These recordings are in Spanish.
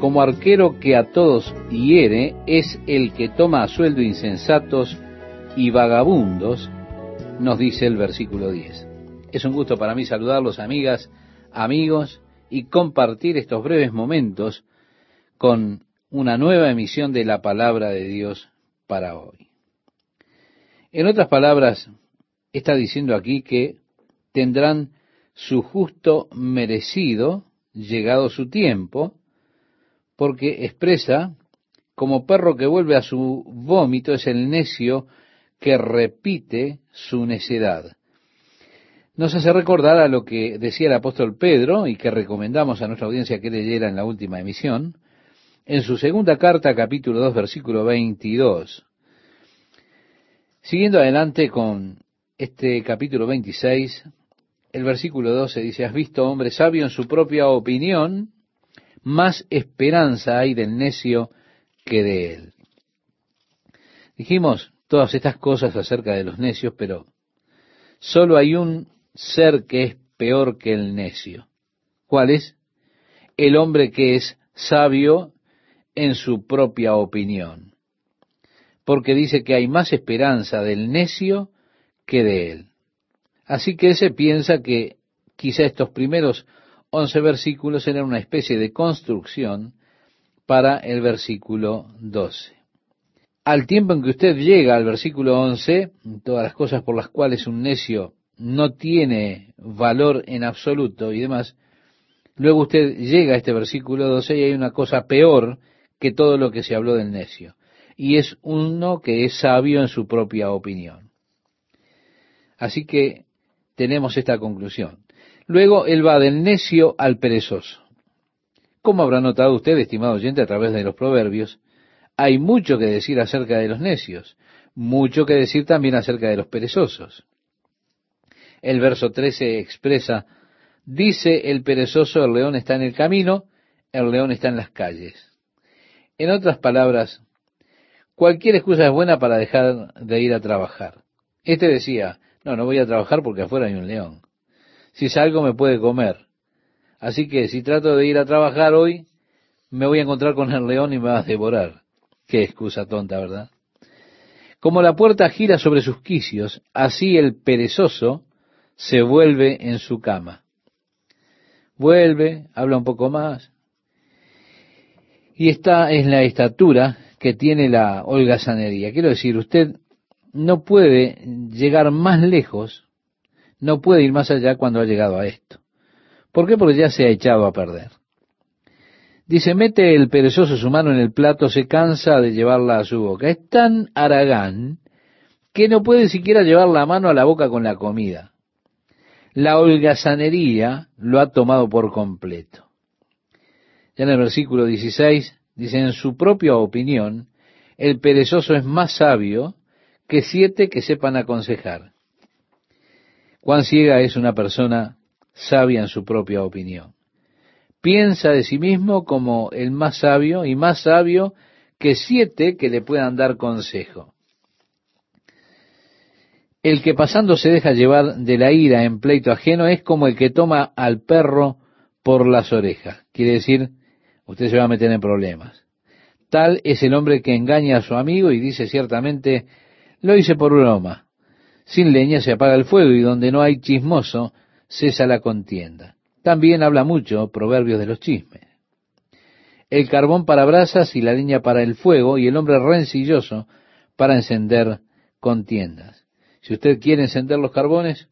como arquero que a todos hiere, es el que toma a sueldo insensatos y vagabundos, nos dice el versículo 10. Es un gusto para mí saludarlos, amigas, amigos, y compartir estos breves momentos con una nueva emisión de la palabra de Dios para hoy. En otras palabras, está diciendo aquí que tendrán su justo merecido llegado su tiempo, porque expresa, como perro que vuelve a su vómito, es el necio que repite su necedad. Nos hace recordar a lo que decía el apóstol Pedro y que recomendamos a nuestra audiencia que leyera en la última emisión, en su segunda carta, capítulo 2, versículo 22. Siguiendo adelante con este capítulo 26, el versículo 12 dice, has visto hombre sabio en su propia opinión, más esperanza hay del necio que de él. Dijimos todas estas cosas acerca de los necios, pero solo hay un ser que es peor que el necio. ¿Cuál es? El hombre que es sabio en su propia opinión. Porque dice que hay más esperanza del necio que de él. Así que se piensa que quizá estos primeros once versículos eran una especie de construcción para el versículo 12. Al tiempo en que usted llega al versículo 11, todas las cosas por las cuales un necio no tiene valor en absoluto y demás, luego usted llega a este versículo 12 y hay una cosa peor que todo lo que se habló del necio, y es uno que es sabio en su propia opinión. Así que tenemos esta conclusión. Luego él va del necio al perezoso. Como habrá notado usted, estimado oyente, a través de los proverbios, hay mucho que decir acerca de los necios, mucho que decir también acerca de los perezosos. El verso 13 expresa, dice el perezoso, el león está en el camino, el león está en las calles. En otras palabras, cualquier excusa es buena para dejar de ir a trabajar. Este decía, no, no voy a trabajar porque afuera hay un león. Si salgo me puede comer. Así que si trato de ir a trabajar hoy, me voy a encontrar con el león y me va a devorar. Qué excusa tonta, ¿verdad? Como la puerta gira sobre sus quicios, así el perezoso se vuelve en su cama. Vuelve, habla un poco más, y esta es la estatura que tiene la holgazanería. Quiero decir, usted no puede llegar más lejos, no puede ir más allá cuando ha llegado a esto. ¿Por qué? Porque ya se ha echado a perder. Dice, mete el perezoso su mano en el plato, se cansa de llevarla a su boca. Es tan aragán que no puede siquiera llevar la mano a la boca con la comida. La holgazanería lo ha tomado por completo. Ya en el versículo 16 dice, en su propia opinión, el perezoso es más sabio que siete que sepan aconsejar. Cuán ciega es una persona sabia en su propia opinión. Piensa de sí mismo como el más sabio y más sabio que siete que le puedan dar consejo. El que pasando se deja llevar de la ira en pleito ajeno es como el que toma al perro por las orejas. Quiere decir, usted se va a meter en problemas. Tal es el hombre que engaña a su amigo y dice ciertamente, lo hice por broma. Sin leña se apaga el fuego y donde no hay chismoso, cesa la contienda. También habla mucho proverbios de los chismes. El carbón para brasas y la leña para el fuego y el hombre rencilloso para encender contiendas. Si usted quiere encender los carbones,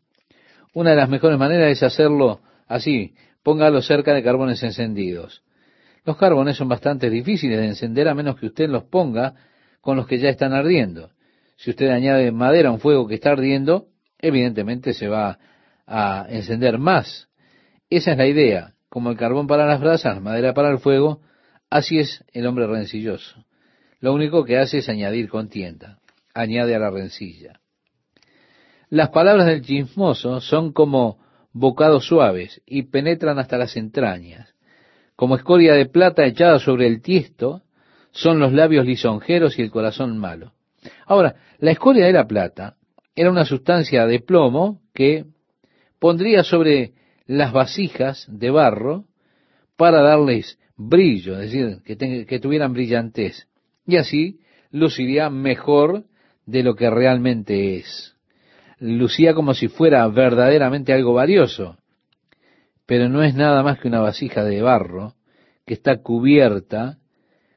una de las mejores maneras es hacerlo así, póngalo cerca de carbones encendidos. Los carbones son bastante difíciles de encender a menos que usted los ponga con los que ya están ardiendo. Si usted añade madera a un fuego que está ardiendo, evidentemente se va a encender más. Esa es la idea. Como el carbón para las brasas, madera para el fuego, así es el hombre rencilloso. Lo único que hace es añadir contienda, añade a la rencilla. Las palabras del chismoso son como bocados suaves y penetran hasta las entrañas. Como escoria de plata echada sobre el tiesto, son los labios lisonjeros y el corazón malo. Ahora, la escoria de la plata era una sustancia de plomo que pondría sobre las vasijas de barro para darles brillo, es decir, que, tuvieran brillantez. Y así luciría mejor de lo que realmente es. Lucía como si fuera verdaderamente algo valioso, pero no es nada más que una vasija de barro que está cubierta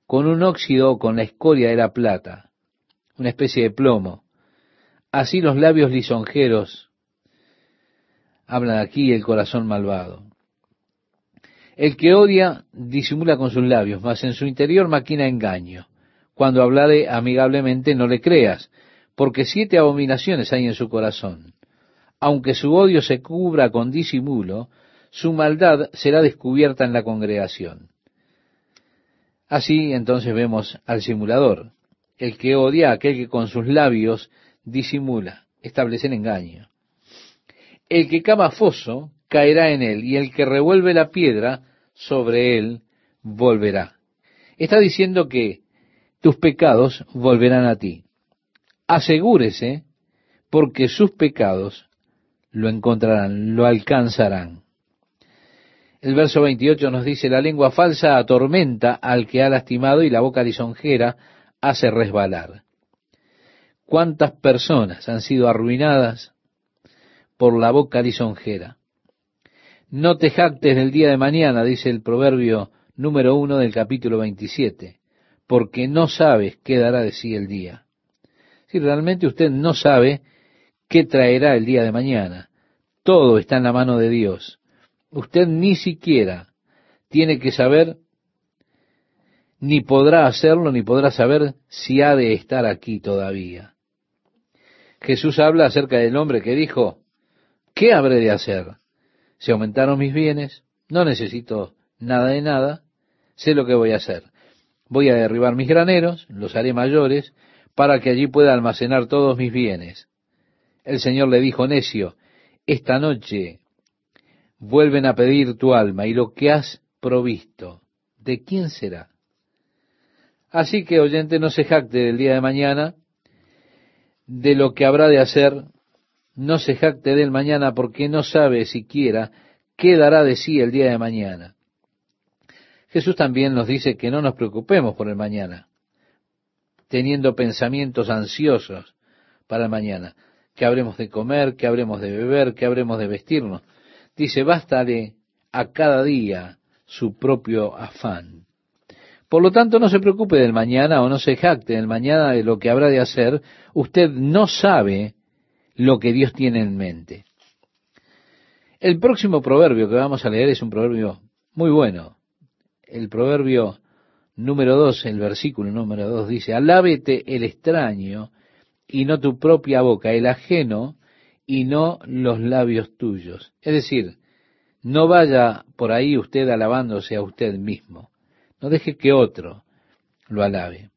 con un óxido con la escoria de la plata, una especie de plomo. Así los labios lisonjeros hablan aquí el corazón malvado. El que odia disimula con sus labios, mas en su interior maquina engaño. Cuando hablare amigablemente no le creas, porque siete abominaciones hay en su corazón. Aunque su odio se cubra con disimulo, su maldad será descubierta en la congregación. Así entonces vemos al simulador, el que odia aquel que con sus labios disimula, establece el engaño. El que cava foso caerá en él, y el que revuelve la piedra sobre él volverá. Está diciendo que tus pecados volverán a ti. Asegúrese, porque sus pecados lo encontrarán, lo alcanzarán. El verso 28 nos dice, la lengua falsa atormenta al que ha lastimado y la boca lisonjera hace resbalar. ¿Cuántas personas han sido arruinadas por la boca lisonjera? No te jactes del día de mañana, dice el proverbio número uno del capítulo 27, porque no sabes qué dará de sí el día. Si realmente usted no sabe qué traerá el día de mañana, todo está en la mano de Dios. Usted ni siquiera tiene que saber, ni podrá hacerlo, ni podrá saber si ha de estar aquí todavía. Jesús habla acerca del hombre que dijo, ¿qué habré de hacer? Se aumentaron mis bienes, no necesito nada de nada, sé lo que voy a hacer. Voy a derribar mis graneros, los haré mayores, para que allí pueda almacenar todos mis bienes. El Señor le dijo, necio, esta noche vuelven a pedir tu alma y lo que has provisto, ¿de quién será? Así que, oyente, no se jacte del día de mañana, de lo que habrá de hacer no se jacte del mañana porque no sabe siquiera qué dará de sí el día de mañana. Jesús también nos dice que no nos preocupemos por el mañana, teniendo pensamientos ansiosos para el mañana, que habremos de comer, que habremos de beber, que habremos de vestirnos. Dice, bástale a cada día su propio afán. Por lo tanto, no se preocupe del mañana o no se jacte del mañana de lo que habrá de hacer. Usted no sabe lo que Dios tiene en mente. El próximo proverbio que vamos a leer es un proverbio muy bueno. El proverbio número 2, el versículo número 2 dice, alábete el extraño y no tu propia boca, el ajeno y no los labios tuyos. Es decir, no vaya por ahí usted alabándose a usted mismo. No deje que otro lo alabe.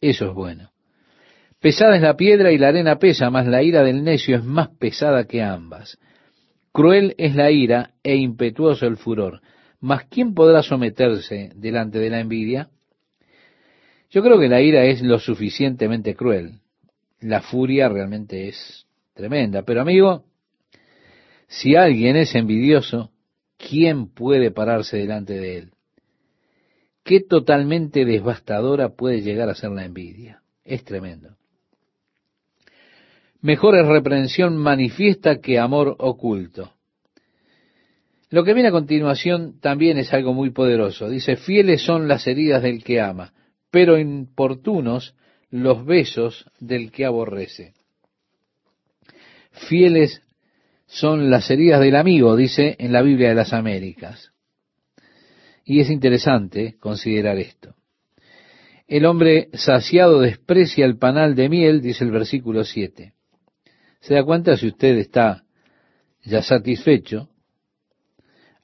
Eso es bueno. Pesada es la piedra y la arena pesa, mas la ira del necio es más pesada que ambas. Cruel es la ira e impetuoso el furor. Mas ¿quién podrá someterse delante de la envidia? Yo creo que la ira es lo suficientemente cruel. La furia realmente es tremenda. Pero amigo, si alguien es envidioso, ¿quién puede pararse delante de él? ¿Qué totalmente devastadora puede llegar a ser la envidia? Es tremendo. Mejor es reprensión manifiesta que amor oculto. Lo que viene a continuación también es algo muy poderoso. Dice, fieles son las heridas del que ama, pero importunos los besos del que aborrece. Fieles son las heridas del amigo, dice en la Biblia de las Américas. Y es interesante considerar esto. El hombre saciado desprecia el panal de miel, dice el versículo 7. ¿Se da cuenta si usted está ya satisfecho?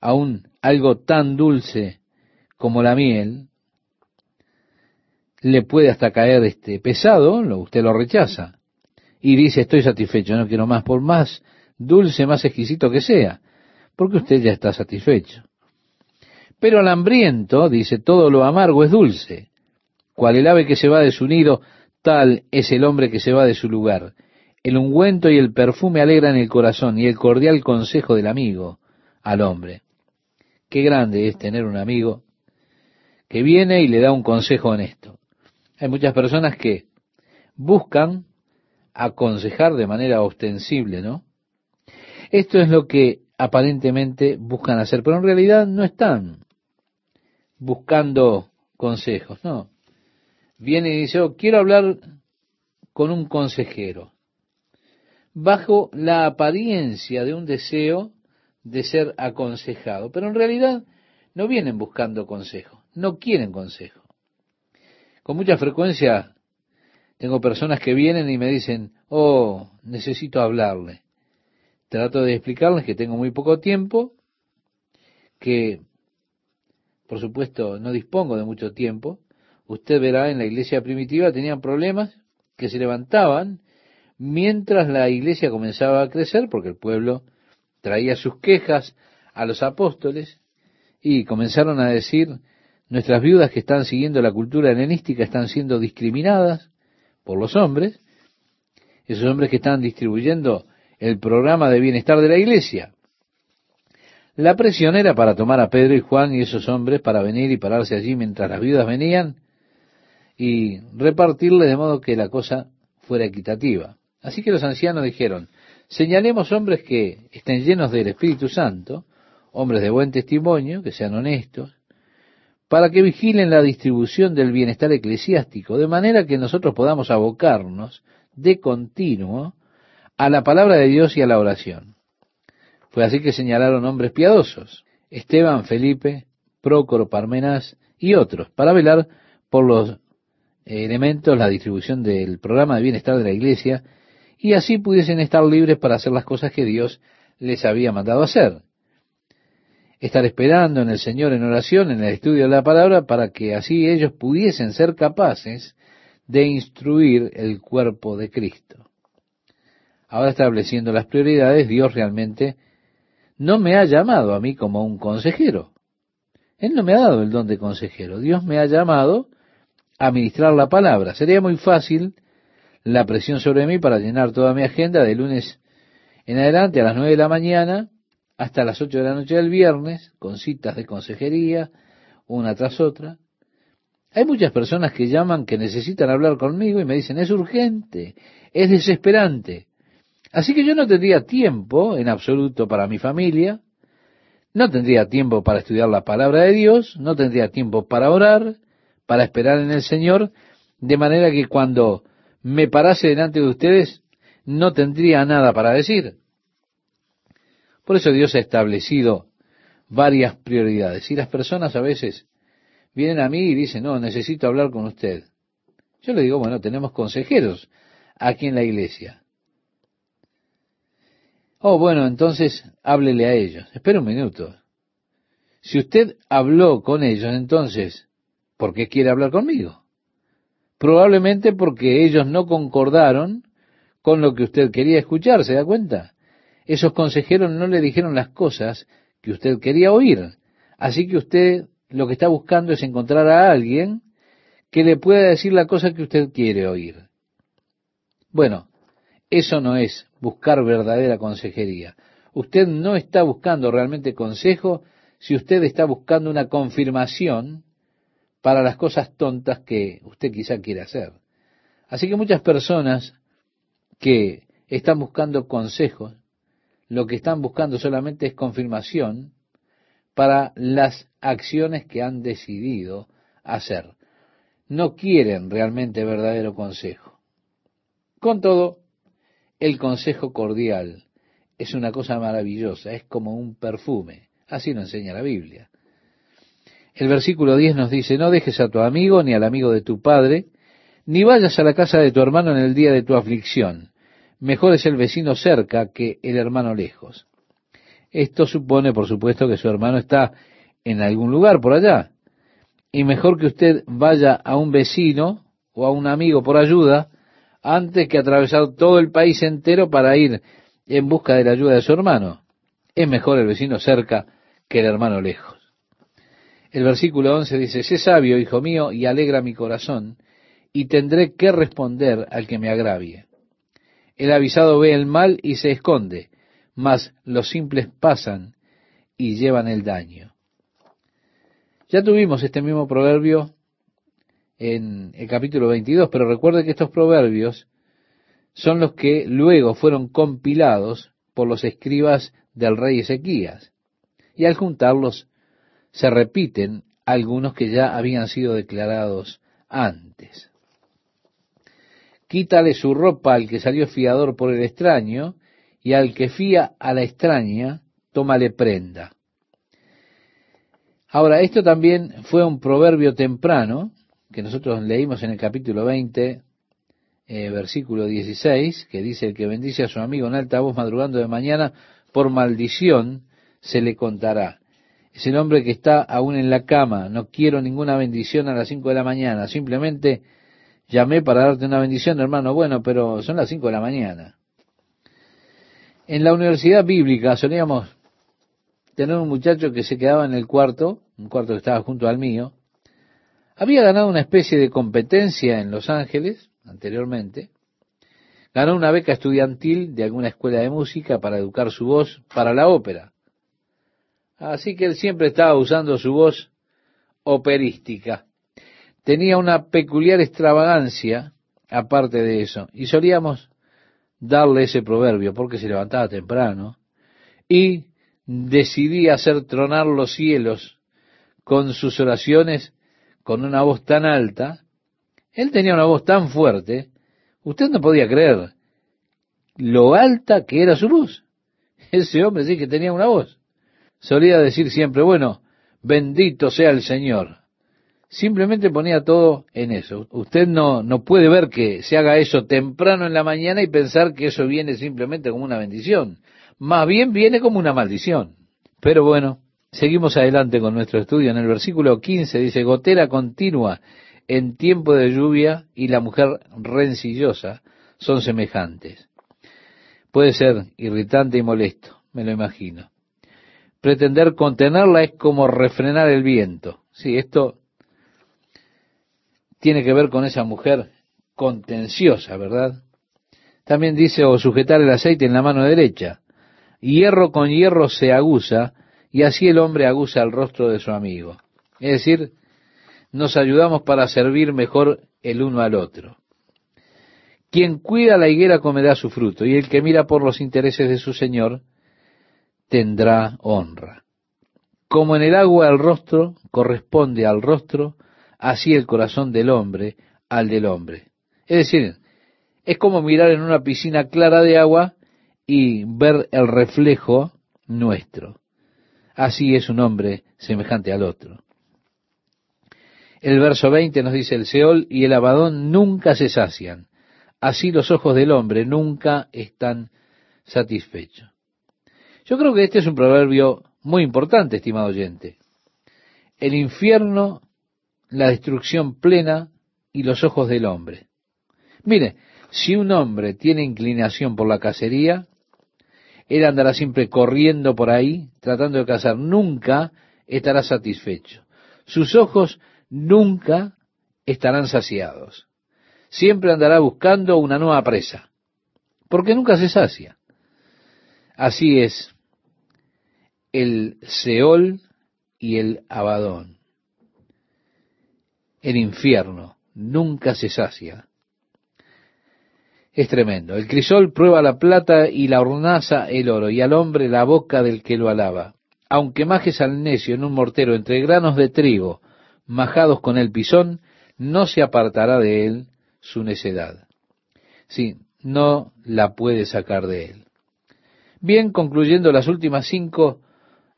Aún algo tan dulce como la miel le puede hasta caer este pesado, usted lo rechaza y dice estoy satisfecho, no quiero más, por más dulce, más exquisito que sea, porque usted ya está satisfecho. Pero al hambriento, dice, todo lo amargo es dulce. Cual el ave que se va de su nido, tal es el hombre que se va de su lugar. El ungüento y el perfume alegran el corazón y el cordial consejo del amigo al hombre. Qué grande es tener un amigo que viene y le da un consejo honesto. Hay muchas personas que buscan aconsejar de manera ostensible, ¿no? Esto es lo que aparentemente buscan hacer, pero en realidad no están buscando consejos, no. Viene y dice, oh, quiero hablar con un consejero, bajo la apariencia de un deseo de ser aconsejado, pero en realidad no vienen buscando consejo, no quieren consejo. Con mucha frecuencia tengo personas que vienen y me dicen, oh, necesito hablarle. Trato de explicarles que tengo muy poco tiempo, que por supuesto no dispongo de mucho tiempo. Usted verá en la iglesia primitiva tenían problemas que se levantaban mientras la iglesia comenzaba a crecer, porque el pueblo traía sus quejas a los apóstoles y comenzaron a decir, nuestras viudas que están siguiendo la cultura helenística están siendo discriminadas por los hombres, esos hombres que están distribuyendo el programa de bienestar de la iglesia. La presión era para tomar a Pedro y Juan y esos hombres para venir y pararse allí mientras las viudas venían y repartirle de modo que la cosa fuera equitativa. Así que los ancianos dijeron, señalemos hombres que estén llenos del Espíritu Santo, hombres de buen testimonio, que sean honestos, para que vigilen la distribución del bienestar eclesiástico, de manera que nosotros podamos abocarnos de continuo a la palabra de Dios y a la oración. Fue así que señalaron hombres piadosos, Esteban, Felipe, Prócoro, Parmenas y otros, para velar por los elementos, la distribución del programa de bienestar de la iglesia, y así pudiesen estar libres para hacer las cosas que Dios les había mandado hacer. Estar esperando en el Señor en oración, en el estudio de la palabra, para que así ellos pudiesen ser capaces de instruir el cuerpo de Cristo. Ahora estableciendo las prioridades, Dios realmente no me ha llamado a mí como un consejero. Él no me ha dado el don de consejero. Dios me ha llamado a ministrar la palabra. Sería muy fácil la presión sobre mí para llenar toda mi agenda de lunes en adelante a las nueve de la mañana hasta las ocho de la noche del viernes, con citas de consejería, una tras otra. Hay muchas personas que llaman que necesitan hablar conmigo y me dicen, es urgente, es desesperante. Así que yo no tendría tiempo en absoluto para mi familia, no tendría tiempo para estudiar la palabra de Dios, no tendría tiempo para orar, para esperar en el Señor, de manera que cuando me parase delante de ustedes no tendría nada para decir. Por eso Dios ha establecido varias prioridades. Y las personas a veces vienen a mí y dicen, no, necesito hablar con usted. Yo le digo, bueno, tenemos consejeros aquí en la iglesia. Oh, bueno, entonces háblele a ellos. Espera un minuto. Si usted habló con ellos, entonces, ¿por qué quiere hablar conmigo? Probablemente porque ellos no concordaron con lo que usted quería escuchar, ¿se da cuenta? Esos consejeros no le dijeron las cosas que usted quería oír. Así que usted lo que está buscando es encontrar a alguien que le pueda decir la cosa que usted quiere oír. Bueno, eso no es buscar verdadera consejería. Usted no está buscando realmente consejo si usted está buscando una confirmación para las cosas tontas que usted quizá quiere hacer. Así que muchas personas que están buscando consejos, lo que están buscando solamente es confirmación para las acciones que han decidido hacer. No quieren realmente verdadero consejo. Con todo, el consejo cordial es una cosa maravillosa, es como un perfume. Así nos enseña la Biblia. El versículo 10 nos dice, no dejes a tu amigo ni al amigo de tu padre, ni vayas a la casa de tu hermano en el día de tu aflicción. Mejor es el vecino cerca que el hermano lejos. Esto supone, por supuesto, que su hermano está en algún lugar por allá. Y mejor que usted vaya a un vecino o a un amigo por ayuda antes que atravesar todo el país entero para ir en busca de la ayuda de su hermano. Es mejor el vecino cerca que el hermano lejos. El versículo 11 dice, sé sabio, hijo mío, y alegra mi corazón, y tendré que responder al que me agravie. El avisado ve el mal y se esconde, mas los simples pasan y llevan el daño. Ya tuvimos este mismo proverbio en el capítulo 22, pero recuerde que estos proverbios son los que luego fueron compilados por los escribas del rey Ezequías. Y al juntarlos se repiten algunos que ya habían sido declarados antes. Quítale su ropa al que salió fiador por el extraño, y al que fía a la extraña, tómale prenda. Ahora, esto también fue un proverbio temprano, que nosotros leímos en el capítulo 20, eh, versículo 16, que dice, el que bendice a su amigo en alta voz madrugando de mañana, por maldición se le contará. Es el hombre que está aún en la cama, no quiero ninguna bendición a las cinco de la mañana, simplemente llamé para darte una bendición, hermano, bueno, pero son las cinco de la mañana. En la universidad bíblica solíamos tener un muchacho que se quedaba en el cuarto, un cuarto que estaba junto al mío, había ganado una especie de competencia en Los Ángeles anteriormente, ganó una beca estudiantil de alguna escuela de música para educar su voz para la ópera. Así que él siempre estaba usando su voz operística. Tenía una peculiar extravagancia aparte de eso, y solíamos darle ese proverbio porque se levantaba temprano y decidía hacer tronar los cielos con sus oraciones con una voz tan alta. Él tenía una voz tan fuerte, usted no podía creer lo alta que era su voz. Ese hombre sí que tenía una voz solía decir siempre, bueno, bendito sea el Señor. Simplemente ponía todo en eso. Usted no, no puede ver que se haga eso temprano en la mañana y pensar que eso viene simplemente como una bendición. Más bien viene como una maldición. Pero bueno, seguimos adelante con nuestro estudio. En el versículo 15 dice, gotera continua en tiempo de lluvia y la mujer rencillosa son semejantes. Puede ser irritante y molesto, me lo imagino pretender contenerla es como refrenar el viento. Sí, esto tiene que ver con esa mujer contenciosa, ¿verdad? También dice, o sujetar el aceite en la mano derecha. Hierro con hierro se aguza, y así el hombre aguza el rostro de su amigo. Es decir, nos ayudamos para servir mejor el uno al otro. Quien cuida la higuera comerá su fruto, y el que mira por los intereses de su Señor tendrá honra. Como en el agua el rostro corresponde al rostro, así el corazón del hombre al del hombre. Es decir, es como mirar en una piscina clara de agua y ver el reflejo nuestro. Así es un hombre semejante al otro. El verso 20 nos dice, el Seol y el Abadón nunca se sacian, así los ojos del hombre nunca están satisfechos. Yo creo que este es un proverbio muy importante, estimado oyente. El infierno, la destrucción plena y los ojos del hombre. Mire, si un hombre tiene inclinación por la cacería, él andará siempre corriendo por ahí, tratando de cazar. Nunca estará satisfecho. Sus ojos nunca estarán saciados. Siempre andará buscando una nueva presa, porque nunca se sacia. Así es el Seol y el Abadón. El infierno nunca se sacia. Es tremendo. El crisol prueba la plata y la hornaza el oro, y al hombre la boca del que lo alaba. Aunque majes al necio en un mortero entre granos de trigo, majados con el pisón, no se apartará de él su necedad. Sí, no la puede sacar de él. Bien, concluyendo las últimas cinco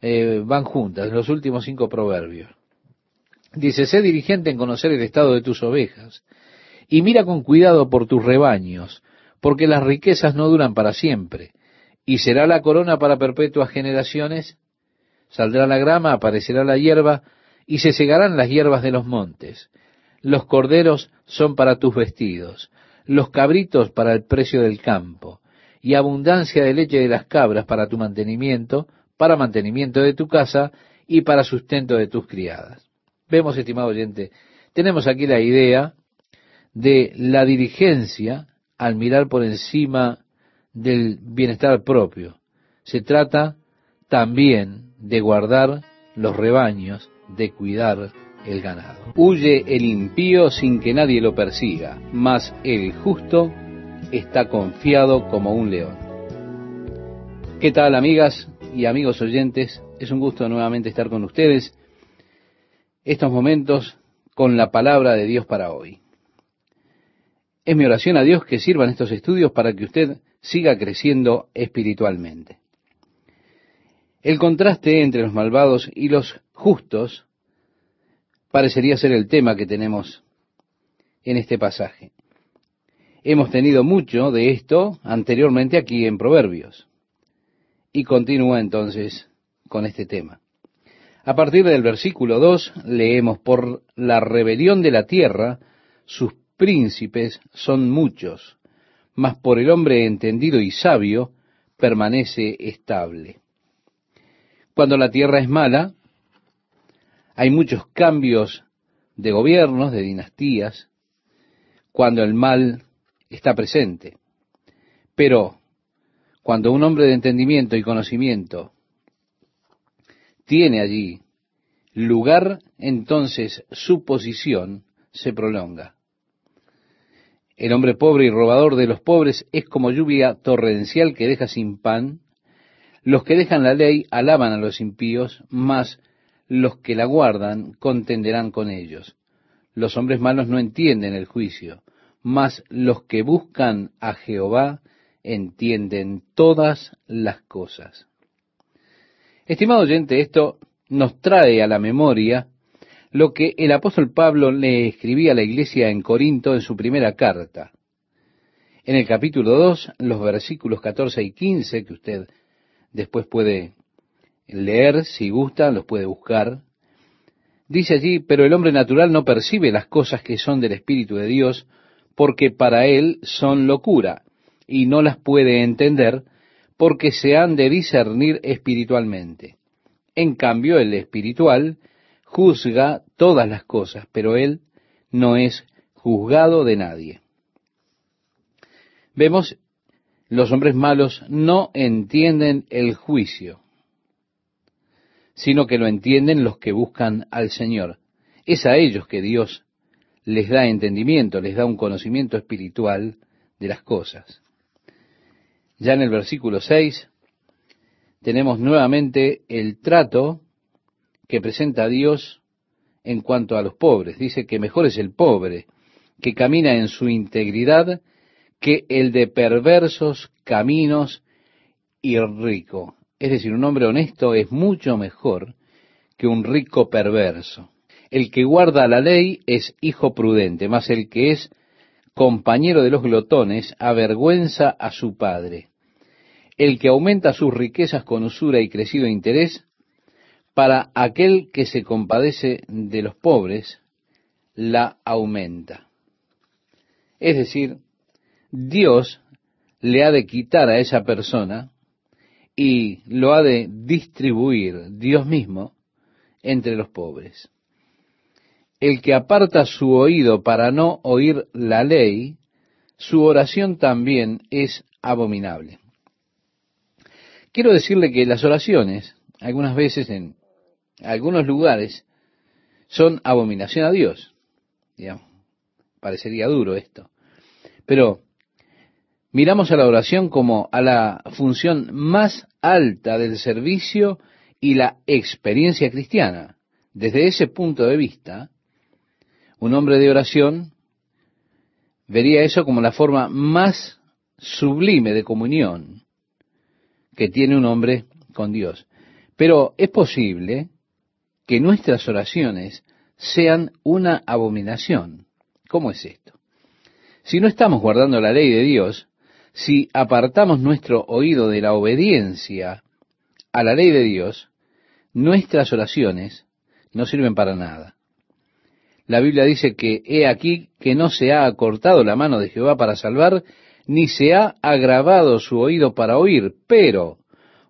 eh, van juntas, los últimos cinco proverbios. Dice, sé dirigente en conocer el estado de tus ovejas, y mira con cuidado por tus rebaños, porque las riquezas no duran para siempre, y será la corona para perpetuas generaciones, saldrá la grama, aparecerá la hierba, y se segarán las hierbas de los montes. Los corderos son para tus vestidos, los cabritos para el precio del campo, y abundancia de leche de las cabras para tu mantenimiento, para mantenimiento de tu casa y para sustento de tus criadas. Vemos, estimado oyente, tenemos aquí la idea de la dirigencia al mirar por encima del bienestar propio. Se trata también de guardar los rebaños de cuidar el ganado. Huye el impío sin que nadie lo persiga, mas el justo está confiado como un león. ¿Qué tal amigas y amigos oyentes? Es un gusto nuevamente estar con ustedes estos momentos con la palabra de Dios para hoy. Es mi oración a Dios que sirvan estos estudios para que usted siga creciendo espiritualmente. El contraste entre los malvados y los justos parecería ser el tema que tenemos en este pasaje. Hemos tenido mucho de esto anteriormente aquí en Proverbios. Y continúa entonces con este tema. A partir del versículo 2 leemos, por la rebelión de la tierra, sus príncipes son muchos, mas por el hombre entendido y sabio permanece estable. Cuando la tierra es mala, hay muchos cambios de gobiernos, de dinastías, cuando el mal está presente. Pero cuando un hombre de entendimiento y conocimiento tiene allí lugar, entonces su posición se prolonga. El hombre pobre y robador de los pobres es como lluvia torrencial que deja sin pan. Los que dejan la ley alaban a los impíos, mas los que la guardan contenderán con ellos. Los hombres malos no entienden el juicio, mas los que buscan a Jehová entienden todas las cosas. Estimado oyente, esto nos trae a la memoria lo que el apóstol Pablo le escribía a la iglesia en Corinto en su primera carta. En el capítulo 2, los versículos 14 y 15, que usted después puede leer, si gusta, los puede buscar. Dice allí, pero el hombre natural no percibe las cosas que son del Espíritu de Dios, porque para él son locura, y no las puede entender, porque se han de discernir espiritualmente. En cambio, el espiritual juzga todas las cosas, pero él no es juzgado de nadie. Vemos, los hombres malos no entienden el juicio sino que lo entienden los que buscan al Señor. Es a ellos que Dios les da entendimiento, les da un conocimiento espiritual de las cosas. Ya en el versículo 6 tenemos nuevamente el trato que presenta Dios en cuanto a los pobres. Dice que mejor es el pobre que camina en su integridad que el de perversos caminos y rico. Es decir, un hombre honesto es mucho mejor que un rico perverso. El que guarda la ley es hijo prudente, mas el que es compañero de los glotones avergüenza a su padre. El que aumenta sus riquezas con usura y crecido interés, para aquel que se compadece de los pobres, la aumenta. Es decir, Dios le ha de quitar a esa persona y lo ha de distribuir Dios mismo entre los pobres. El que aparta su oído para no oír la ley, su oración también es abominable. Quiero decirle que las oraciones, algunas veces en algunos lugares, son abominación a Dios. parecería duro esto. Pero miramos a la oración como a la función más alta del servicio y la experiencia cristiana. Desde ese punto de vista, un hombre de oración vería eso como la forma más sublime de comunión que tiene un hombre con Dios. Pero es posible que nuestras oraciones sean una abominación. ¿Cómo es esto? Si no estamos guardando la ley de Dios, si apartamos nuestro oído de la obediencia a la ley de Dios, nuestras oraciones no sirven para nada. La Biblia dice que he aquí que no se ha acortado la mano de Jehová para salvar, ni se ha agravado su oído para oír, pero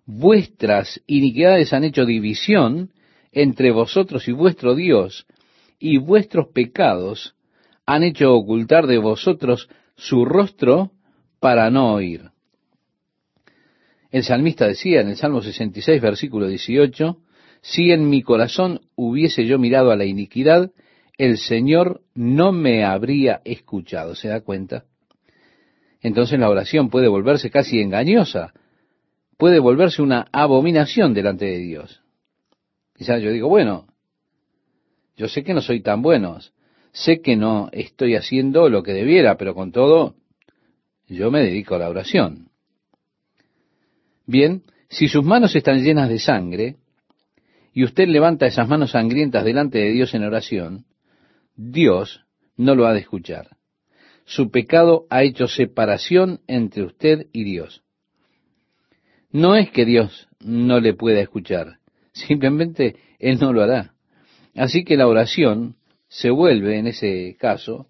vuestras iniquidades han hecho división entre vosotros y vuestro Dios, y vuestros pecados han hecho ocultar de vosotros su rostro para no oír. El salmista decía en el Salmo 66, versículo 18, Si en mi corazón hubiese yo mirado a la iniquidad, el Señor no me habría escuchado. ¿Se da cuenta? Entonces la oración puede volverse casi engañosa, puede volverse una abominación delante de Dios. Yo digo, bueno, yo sé que no soy tan bueno, sé que no estoy haciendo lo que debiera, pero con todo, yo me dedico a la oración. Bien, si sus manos están llenas de sangre, y usted levanta esas manos sangrientas delante de Dios en oración, Dios no lo ha de escuchar. Su pecado ha hecho separación entre usted y Dios. No es que Dios no le pueda escuchar, simplemente Él no lo hará. Así que la oración se vuelve, en ese caso,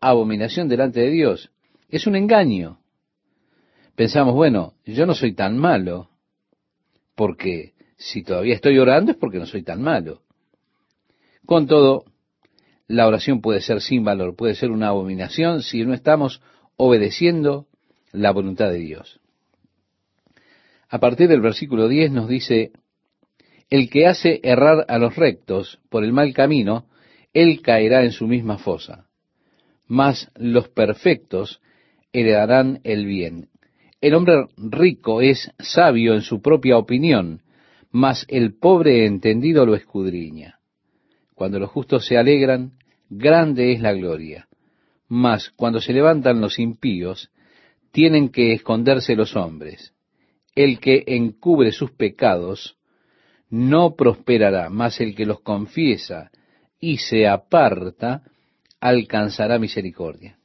abominación delante de Dios. Es un engaño. Pensamos, bueno, yo no soy tan malo, porque si todavía estoy orando es porque no soy tan malo. Con todo, la oración puede ser sin valor, puede ser una abominación si no estamos obedeciendo la voluntad de Dios. A partir del versículo 10 nos dice, el que hace errar a los rectos por el mal camino, él caerá en su misma fosa. Mas los perfectos heredarán el bien. El hombre rico es sabio en su propia opinión, mas el pobre entendido lo escudriña. Cuando los justos se alegran, grande es la gloria. Mas cuando se levantan los impíos, tienen que esconderse los hombres. El que encubre sus pecados no prosperará, mas el que los confiesa y se aparta alcanzará misericordia.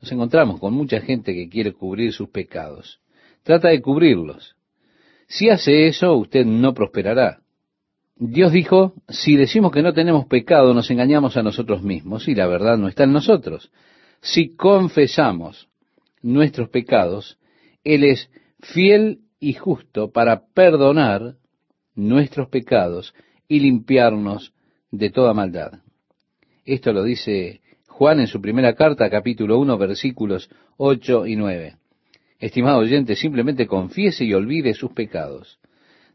Nos encontramos con mucha gente que quiere cubrir sus pecados. Trata de cubrirlos. Si hace eso, usted no prosperará. Dios dijo, si decimos que no tenemos pecado, nos engañamos a nosotros mismos y la verdad no está en nosotros. Si confesamos nuestros pecados, Él es fiel y justo para perdonar nuestros pecados y limpiarnos de toda maldad. Esto lo dice Juan en su primera carta, capítulo 1, versículos 8 y 9. Estimado oyente, simplemente confiese y olvide sus pecados.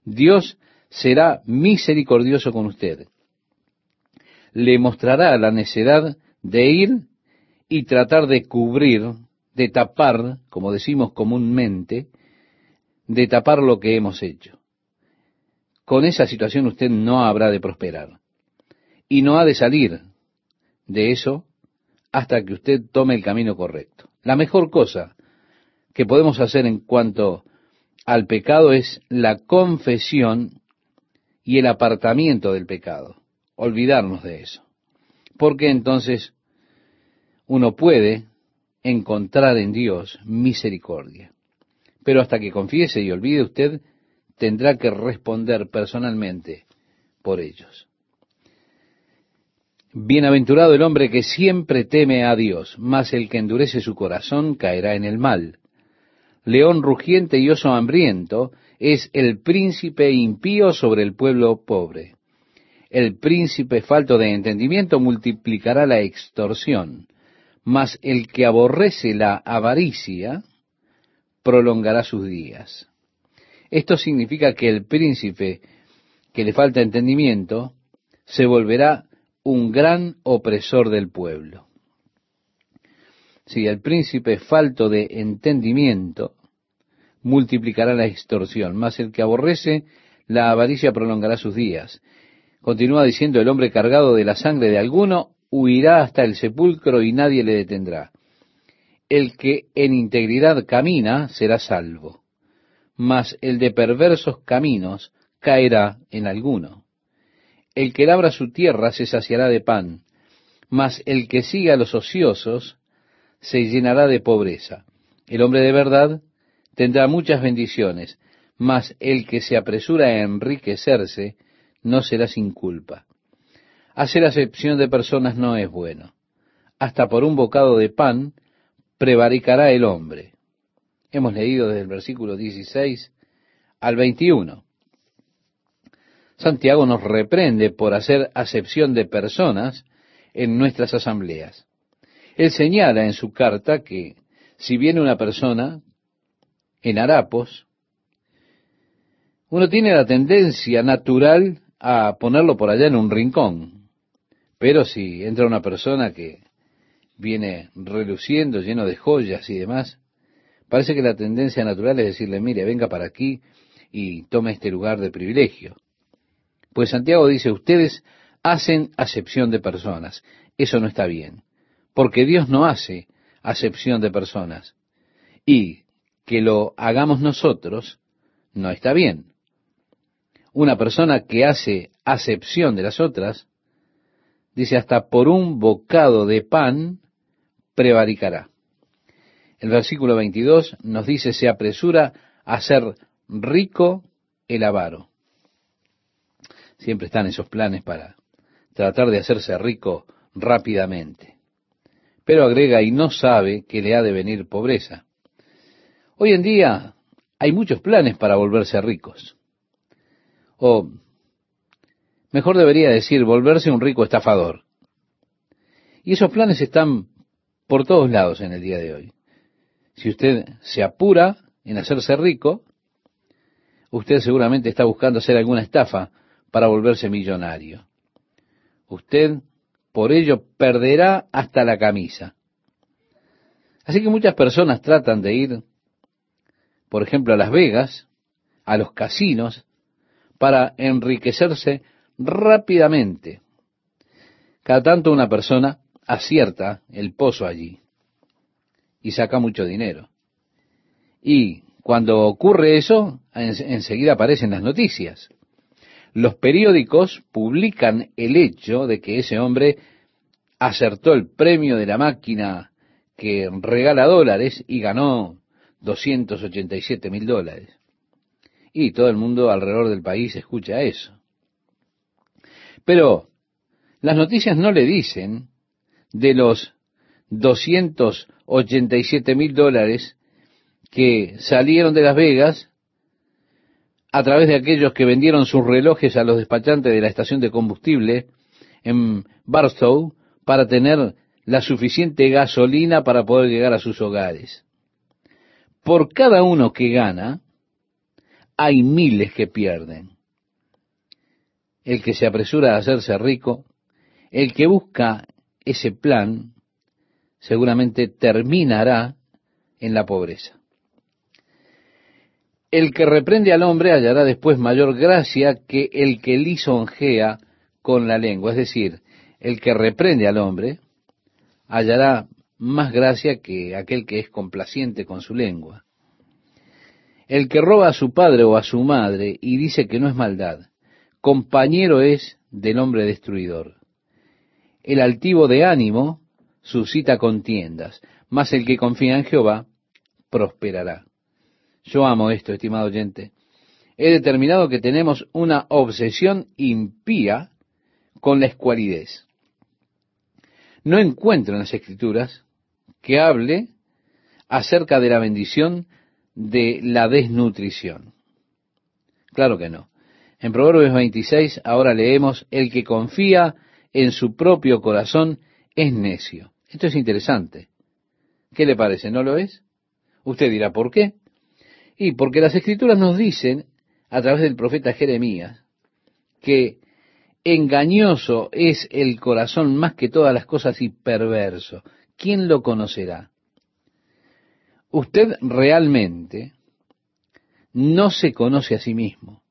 Dios será misericordioso con usted. Le mostrará la necesidad de ir y tratar de cubrir, de tapar, como decimos comúnmente, de tapar lo que hemos hecho con esa situación usted no habrá de prosperar. Y no ha de salir de eso hasta que usted tome el camino correcto. La mejor cosa que podemos hacer en cuanto al pecado es la confesión y el apartamiento del pecado. Olvidarnos de eso. Porque entonces uno puede encontrar en Dios misericordia. Pero hasta que confiese y olvide usted tendrá que responder personalmente por ellos. Bienaventurado el hombre que siempre teme a Dios, mas el que endurece su corazón caerá en el mal. León rugiente y oso hambriento es el príncipe impío sobre el pueblo pobre. El príncipe falto de entendimiento multiplicará la extorsión, mas el que aborrece la avaricia prolongará sus días. Esto significa que el príncipe que le falta entendimiento se volverá un gran opresor del pueblo. Si el príncipe falto de entendimiento multiplicará la extorsión, más el que aborrece la avaricia prolongará sus días. Continúa diciendo el hombre cargado de la sangre de alguno huirá hasta el sepulcro y nadie le detendrá. El que en integridad camina será salvo mas el de perversos caminos caerá en alguno. El que labra su tierra se saciará de pan, mas el que siga a los ociosos se llenará de pobreza. El hombre de verdad tendrá muchas bendiciones, mas el que se apresura a enriquecerse no será sin culpa. Hacer acepción de personas no es bueno. Hasta por un bocado de pan prevaricará el hombre. Hemos leído desde el versículo 16 al 21. Santiago nos reprende por hacer acepción de personas en nuestras asambleas. Él señala en su carta que si viene una persona en harapos, uno tiene la tendencia natural a ponerlo por allá en un rincón. Pero si entra una persona que viene reluciendo, lleno de joyas y demás, parece que la tendencia natural es decirle, mire, venga para aquí y tome este lugar de privilegio. Pues Santiago dice, ustedes hacen acepción de personas. Eso no está bien, porque Dios no hace acepción de personas. Y que lo hagamos nosotros no está bien. Una persona que hace acepción de las otras, dice hasta por un bocado de pan prevaricará. El versículo 22 nos dice, se apresura a ser rico el avaro. Siempre están esos planes para tratar de hacerse rico rápidamente. Pero agrega, y no sabe que le ha de venir pobreza. Hoy en día hay muchos planes para volverse ricos. O, mejor debería decir, volverse un rico estafador. Y esos planes están por todos lados en el día de hoy. Si usted se apura en hacerse rico, usted seguramente está buscando hacer alguna estafa para volverse millonario. Usted por ello perderá hasta la camisa. Así que muchas personas tratan de ir, por ejemplo, a Las Vegas, a los casinos, para enriquecerse rápidamente. Cada tanto una persona acierta el pozo allí y saca mucho dinero. Y cuando ocurre eso, enseguida aparecen las noticias. Los periódicos publican el hecho de que ese hombre acertó el premio de la máquina que regala dólares y ganó 287 mil dólares. Y todo el mundo alrededor del país escucha eso. Pero las noticias no le dicen de los 287 mil dólares que salieron de Las Vegas a través de aquellos que vendieron sus relojes a los despachantes de la estación de combustible en Barstow para tener la suficiente gasolina para poder llegar a sus hogares. Por cada uno que gana, hay miles que pierden. El que se apresura a hacerse rico, el que busca ese plan seguramente terminará en la pobreza. El que reprende al hombre hallará después mayor gracia que el que lisonjea con la lengua. Es decir, el que reprende al hombre hallará más gracia que aquel que es complaciente con su lengua. El que roba a su padre o a su madre y dice que no es maldad, compañero es del hombre destruidor. El altivo de ánimo suscita contiendas, mas el que confía en Jehová prosperará. Yo amo esto, estimado oyente. He determinado que tenemos una obsesión impía con la escualidez. No encuentro en las escrituras que hable acerca de la bendición de la desnutrición. Claro que no. En Proverbios 26 ahora leemos, el que confía en su propio corazón es necio. Esto es interesante. ¿Qué le parece? ¿No lo es? Usted dirá, ¿por qué? Y porque las escrituras nos dicen, a través del profeta Jeremías, que engañoso es el corazón más que todas las cosas y perverso. ¿Quién lo conocerá? Usted realmente no se conoce a sí mismo.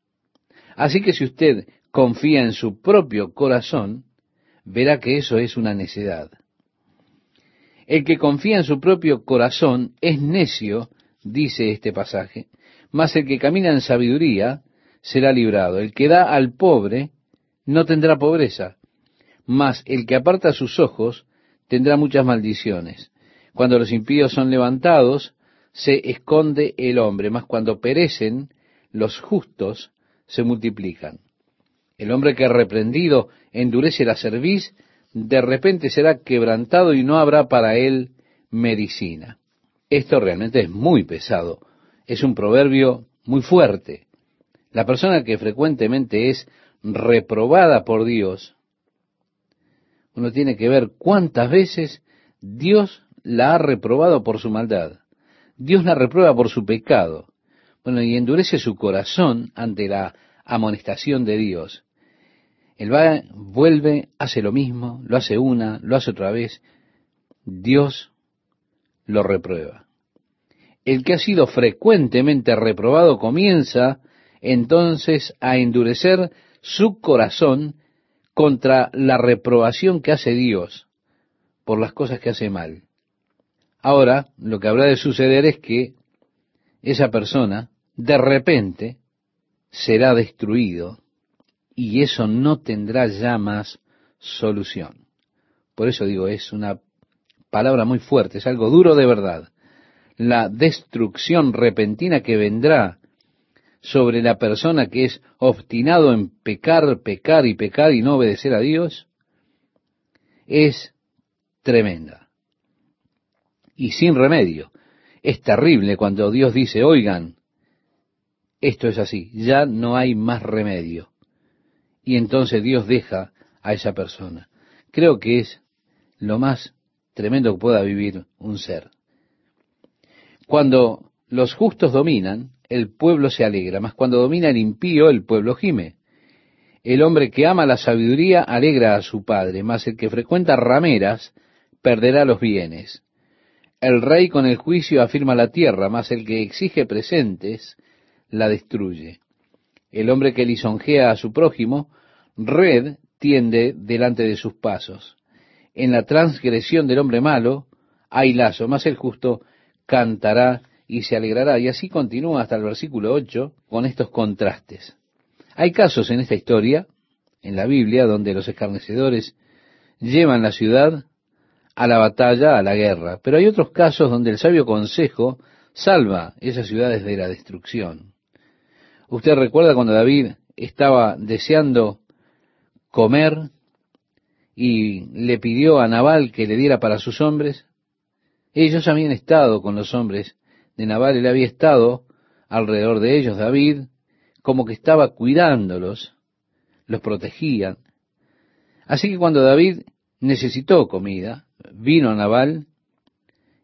Así que si usted confía en su propio corazón, verá que eso es una necedad. El que confía en su propio corazón es necio, dice este pasaje, mas el que camina en sabiduría será librado. El que da al pobre no tendrá pobreza, mas el que aparta sus ojos tendrá muchas maldiciones. Cuando los impíos son levantados, se esconde el hombre, mas cuando perecen los justos, se multiplican. El hombre que reprendido endurece la cerviz, de repente será quebrantado y no habrá para él medicina. Esto realmente es muy pesado. Es un proverbio muy fuerte. La persona que frecuentemente es reprobada por Dios, uno tiene que ver cuántas veces Dios la ha reprobado por su maldad. Dios la reprueba por su pecado. Bueno, y endurece su corazón ante la amonestación de Dios. Él va, vuelve, hace lo mismo, lo hace una, lo hace otra vez. Dios lo reprueba. El que ha sido frecuentemente reprobado comienza entonces a endurecer su corazón contra la reprobación que hace Dios por las cosas que hace mal. Ahora, lo que habrá de suceder es que esa persona de repente será destruido y eso no tendrá ya más solución. Por eso digo, es una palabra muy fuerte, es algo duro de verdad. La destrucción repentina que vendrá sobre la persona que es obstinado en pecar, pecar y pecar y no obedecer a Dios, es tremenda. Y sin remedio. Es terrible cuando Dios dice, oigan, esto es así, ya no hay más remedio. Y entonces Dios deja a esa persona. Creo que es lo más tremendo que pueda vivir un ser. Cuando los justos dominan, el pueblo se alegra, mas cuando domina el impío, el pueblo gime. El hombre que ama la sabiduría alegra a su padre, mas el que frecuenta rameras perderá los bienes. El rey con el juicio afirma la tierra, mas el que exige presentes la destruye. El hombre que lisonjea a su prójimo, red tiende delante de sus pasos. En la transgresión del hombre malo hay lazo, mas el justo cantará y se alegrará. Y así continúa hasta el versículo 8 con estos contrastes. Hay casos en esta historia, en la Biblia, donde los escarnecedores llevan la ciudad a la batalla, a la guerra. Pero hay otros casos donde el sabio consejo salva esas ciudades de la destrucción. Usted recuerda cuando David estaba deseando comer y le pidió a Nabal que le diera para sus hombres. Ellos habían estado con los hombres de Nabal, él había estado alrededor de ellos, David, como que estaba cuidándolos, los protegía. Así que cuando David necesitó comida, vino Nabal,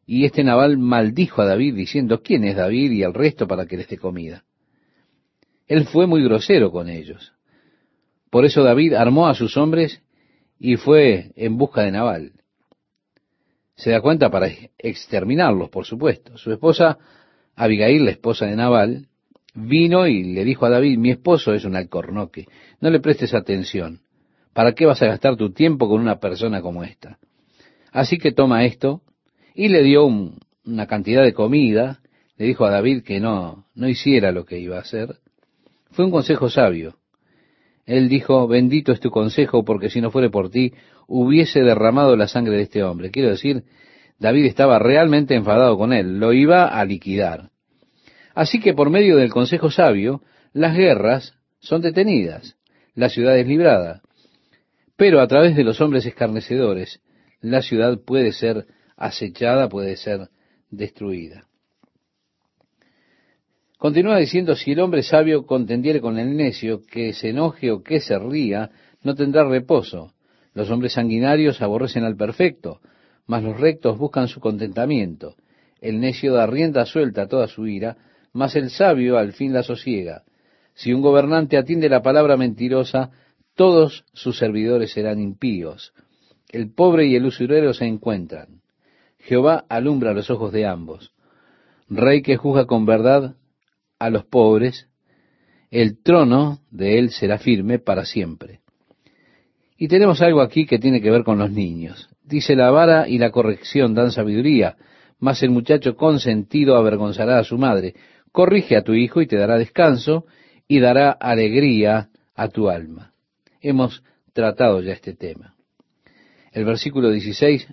y este Nabal maldijo a David diciendo, ¿quién es David y el resto para que les dé comida? Él fue muy grosero con ellos. Por eso David armó a sus hombres y fue en busca de Nabal. Se da cuenta para exterminarlos, por supuesto. Su esposa, Abigail, la esposa de Nabal, vino y le dijo a David, mi esposo es un alcornoque, no le prestes atención. ¿Para qué vas a gastar tu tiempo con una persona como esta? Así que toma esto y le dio una cantidad de comida, le dijo a David que no, no hiciera lo que iba a hacer. Fue un consejo sabio. Él dijo, bendito es tu consejo, porque si no fuere por ti, hubiese derramado la sangre de este hombre. Quiero decir, David estaba realmente enfadado con él, lo iba a liquidar. Así que por medio del consejo sabio, las guerras son detenidas, la ciudad es librada. Pero a través de los hombres escarnecedores, la ciudad puede ser acechada, puede ser destruida. Continúa diciendo, si el hombre sabio contendiere con el necio, que se enoje o que se ría, no tendrá reposo. Los hombres sanguinarios aborrecen al perfecto, mas los rectos buscan su contentamiento. El necio da rienda suelta a toda su ira, mas el sabio al fin la sosiega. Si un gobernante atiende la palabra mentirosa, todos sus servidores serán impíos. El pobre y el usurero se encuentran. Jehová alumbra los ojos de ambos. Rey que juzga con verdad, a los pobres, el trono de él será firme para siempre. Y tenemos algo aquí que tiene que ver con los niños. Dice, la vara y la corrección dan sabiduría, mas el muchacho consentido avergonzará a su madre. Corrige a tu hijo y te dará descanso y dará alegría a tu alma. Hemos tratado ya este tema. El versículo 16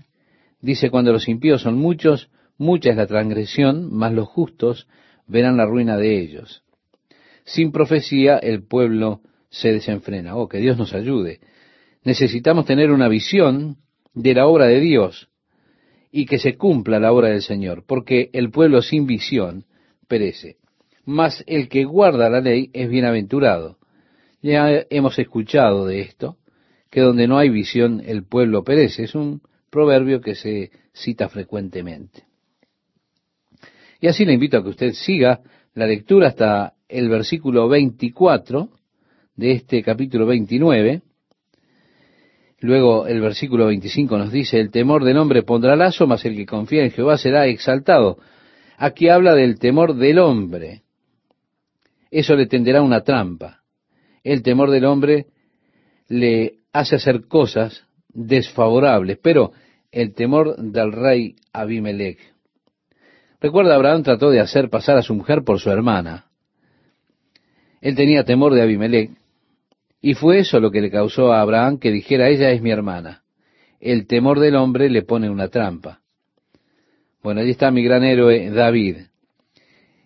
dice, cuando los impíos son muchos, mucha es la transgresión, mas los justos verán la ruina de ellos. Sin profecía el pueblo se desenfrena. Oh, que Dios nos ayude. Necesitamos tener una visión de la obra de Dios y que se cumpla la obra del Señor, porque el pueblo sin visión perece. Mas el que guarda la ley es bienaventurado. Ya hemos escuchado de esto, que donde no hay visión el pueblo perece. Es un proverbio que se cita frecuentemente. Y así le invito a que usted siga la lectura hasta el versículo 24 de este capítulo 29 Luego el versículo 25 nos dice, el temor del hombre pondrá lazo, mas el que confía en Jehová será exaltado. Aquí habla del temor del hombre. Eso le tenderá una trampa. El temor del hombre le hace hacer cosas desfavorables, pero el temor del rey Abimelech. Recuerda, Abraham trató de hacer pasar a su mujer por su hermana. Él tenía temor de Abimelech, y fue eso lo que le causó a Abraham que dijera, ella es mi hermana. El temor del hombre le pone una trampa. Bueno, allí está mi gran héroe David.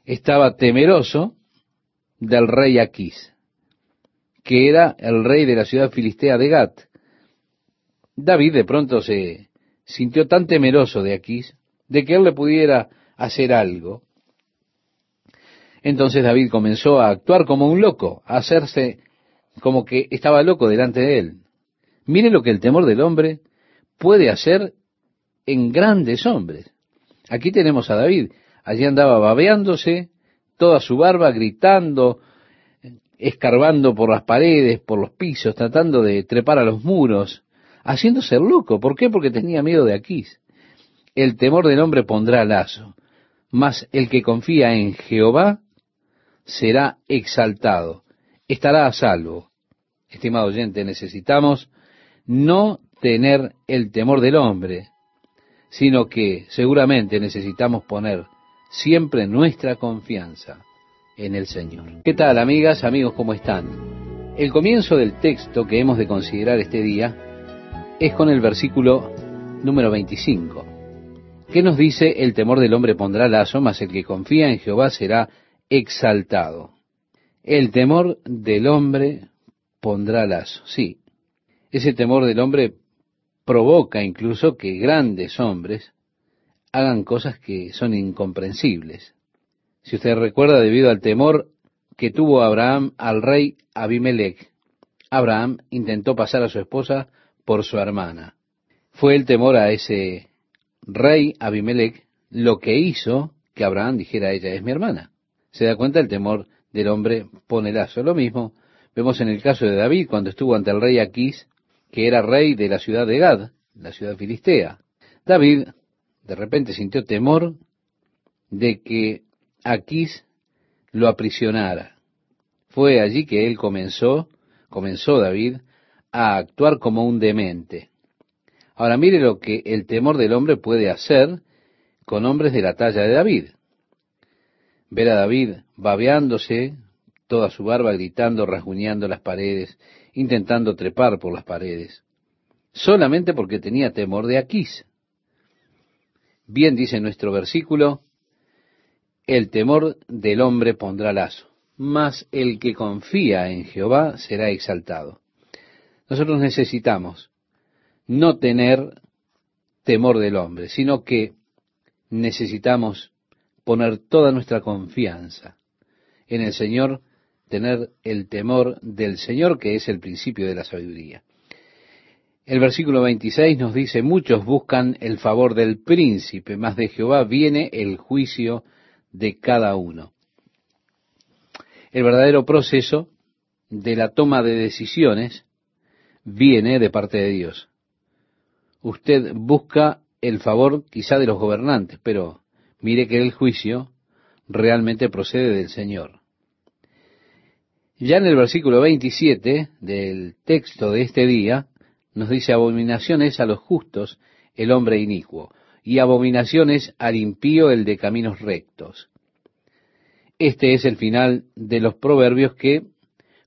Estaba temeroso del rey Aquís, que era el rey de la ciudad filistea de Gat. David de pronto se sintió tan temeroso de Aquís, de que él le pudiera hacer algo. Entonces David comenzó a actuar como un loco, a hacerse como que estaba loco delante de él. Mire lo que el temor del hombre puede hacer en grandes hombres. Aquí tenemos a David. Allí andaba babeándose, toda su barba, gritando, escarbando por las paredes, por los pisos, tratando de trepar a los muros, haciéndose loco. ¿Por qué? Porque tenía miedo de Aquís. El temor del hombre pondrá lazo, mas el que confía en Jehová será exaltado estará a salvo. Estimado oyente, necesitamos no tener el temor del hombre, sino que seguramente necesitamos poner siempre nuestra confianza en el Señor. ¿Qué tal, amigas, amigos, cómo están? El comienzo del texto que hemos de considerar este día es con el versículo número 25, que nos dice, el temor del hombre pondrá lazo, mas el que confía en Jehová será exaltado. El temor del hombre pondrá lazo. Sí, ese temor del hombre provoca incluso que grandes hombres hagan cosas que son incomprensibles. Si usted recuerda, debido al temor que tuvo Abraham al rey Abimelech, Abraham intentó pasar a su esposa por su hermana. Fue el temor a ese rey Abimelech lo que hizo que Abraham dijera ella es mi hermana. Se da cuenta el temor del hombre pone lazo. Lo mismo vemos en el caso de David cuando estuvo ante el rey Aquís, que era rey de la ciudad de Gad, la ciudad filistea. David de repente sintió temor de que Aquís lo aprisionara. Fue allí que él comenzó, comenzó David, a actuar como un demente. Ahora mire lo que el temor del hombre puede hacer con hombres de la talla de David ver a David babeándose, toda su barba gritando, rasguñando las paredes, intentando trepar por las paredes, solamente porque tenía temor de Aquís. Bien dice nuestro versículo, el temor del hombre pondrá lazo, mas el que confía en Jehová será exaltado. Nosotros necesitamos no tener temor del hombre, sino que necesitamos poner toda nuestra confianza en el Señor, tener el temor del Señor, que es el principio de la sabiduría. El versículo 26 nos dice, muchos buscan el favor del príncipe, mas de Jehová viene el juicio de cada uno. El verdadero proceso de la toma de decisiones viene de parte de Dios. Usted busca el favor quizá de los gobernantes, pero mire que el juicio realmente procede del Señor. Ya en el versículo 27 del texto de este día, nos dice abominaciones a los justos el hombre inicuo, y abominaciones al impío el de caminos rectos. Este es el final de los proverbios que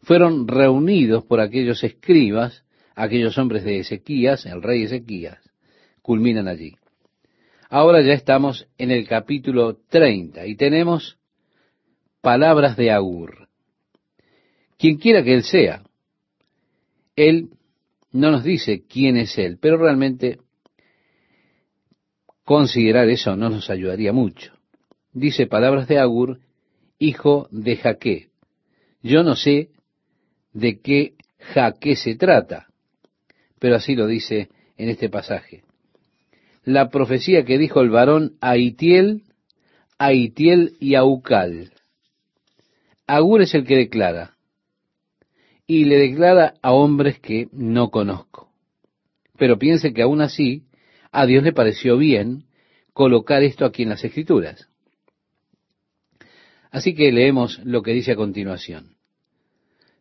fueron reunidos por aquellos escribas, aquellos hombres de Ezequías, el rey Ezequías, culminan allí. Ahora ya estamos en el capítulo 30 y tenemos palabras de Agur. Quien quiera que él sea, él no nos dice quién es él, pero realmente considerar eso no nos ayudaría mucho. Dice palabras de Agur, hijo de Jaque. Yo no sé de qué Jaque se trata, pero así lo dice en este pasaje la profecía que dijo el varón Aitiel, Aitiel y Aucal. Agur es el que declara, y le declara a hombres que no conozco. Pero piense que aún así a Dios le pareció bien colocar esto aquí en las Escrituras. Así que leemos lo que dice a continuación.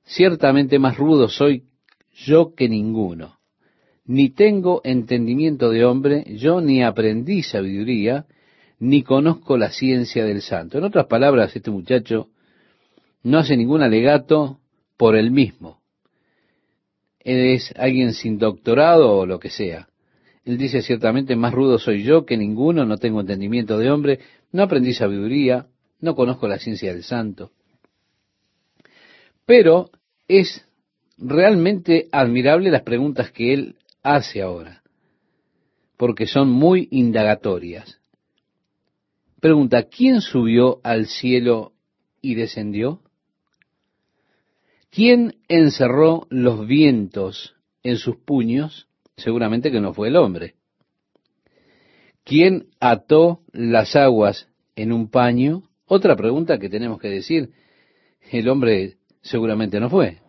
Ciertamente más rudo soy yo que ninguno, ni tengo entendimiento de hombre, yo ni aprendí sabiduría, ni conozco la ciencia del santo. En otras palabras, este muchacho no hace ningún alegato por él mismo. Él es alguien sin doctorado o lo que sea. Él dice ciertamente, más rudo soy yo que ninguno, no tengo entendimiento de hombre, no aprendí sabiduría, no conozco la ciencia del santo. Pero es realmente admirable las preguntas que él hace ahora, porque son muy indagatorias. Pregunta, ¿quién subió al cielo y descendió? ¿Quién encerró los vientos en sus puños? Seguramente que no fue el hombre. ¿Quién ató las aguas en un paño? Otra pregunta que tenemos que decir, el hombre seguramente no fue.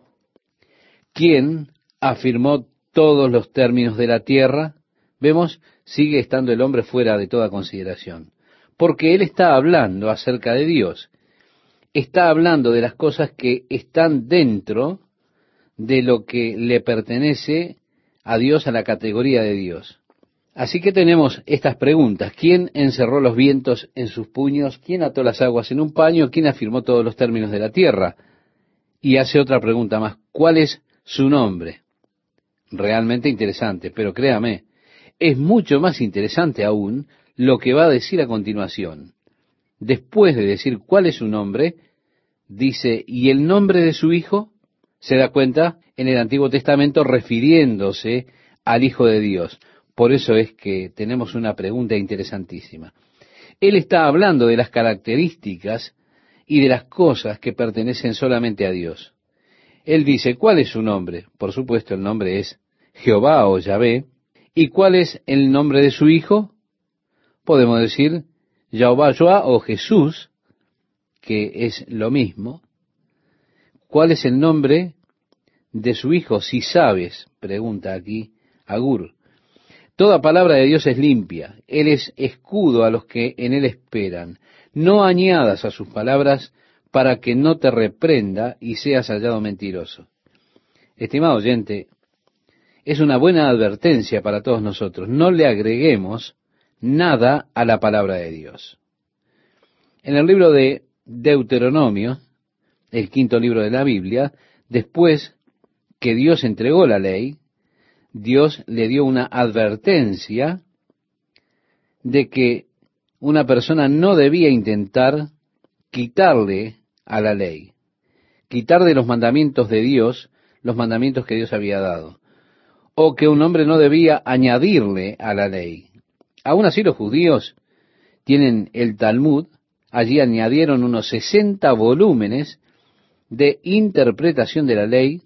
¿Quién afirmó todos los términos de la tierra? Vemos, sigue estando el hombre fuera de toda consideración, porque él está hablando acerca de Dios, está hablando de las cosas que están dentro de lo que le pertenece a Dios, a la categoría de Dios. Así que tenemos estas preguntas. ¿Quién encerró los vientos en sus puños? ¿Quién ató las aguas en un paño? ¿Quién afirmó todos los términos de la tierra? Y hace otra pregunta más. ¿Cuál es su nombre? Realmente interesante, pero créame, es mucho más interesante aún lo que va a decir a continuación. Después de decir cuál es su nombre, dice, ¿y el nombre de su hijo? Se da cuenta en el Antiguo Testamento refiriéndose al Hijo de Dios. Por eso es que tenemos una pregunta interesantísima. Él está hablando de las características y de las cosas que pertenecen solamente a Dios. Él dice, ¿cuál es su nombre? Por supuesto, el nombre es Jehová o Yahvé. ¿Y cuál es el nombre de su hijo? Podemos decir Jehová o Jesús, que es lo mismo. ¿Cuál es el nombre de su hijo? Si sabes, pregunta aquí Agur. Toda palabra de Dios es limpia. Él es escudo a los que en Él esperan. No añadas a sus palabras para que no te reprenda y seas hallado mentiroso. Estimado oyente, es una buena advertencia para todos nosotros. No le agreguemos nada a la palabra de Dios. En el libro de Deuteronomio, el quinto libro de la Biblia, después que Dios entregó la ley, Dios le dio una advertencia de que una persona no debía intentar quitarle a la ley, quitar de los mandamientos de Dios los mandamientos que Dios había dado, o que un hombre no debía añadirle a la ley. Aún así los judíos tienen el Talmud, allí añadieron unos 60 volúmenes de interpretación de la ley,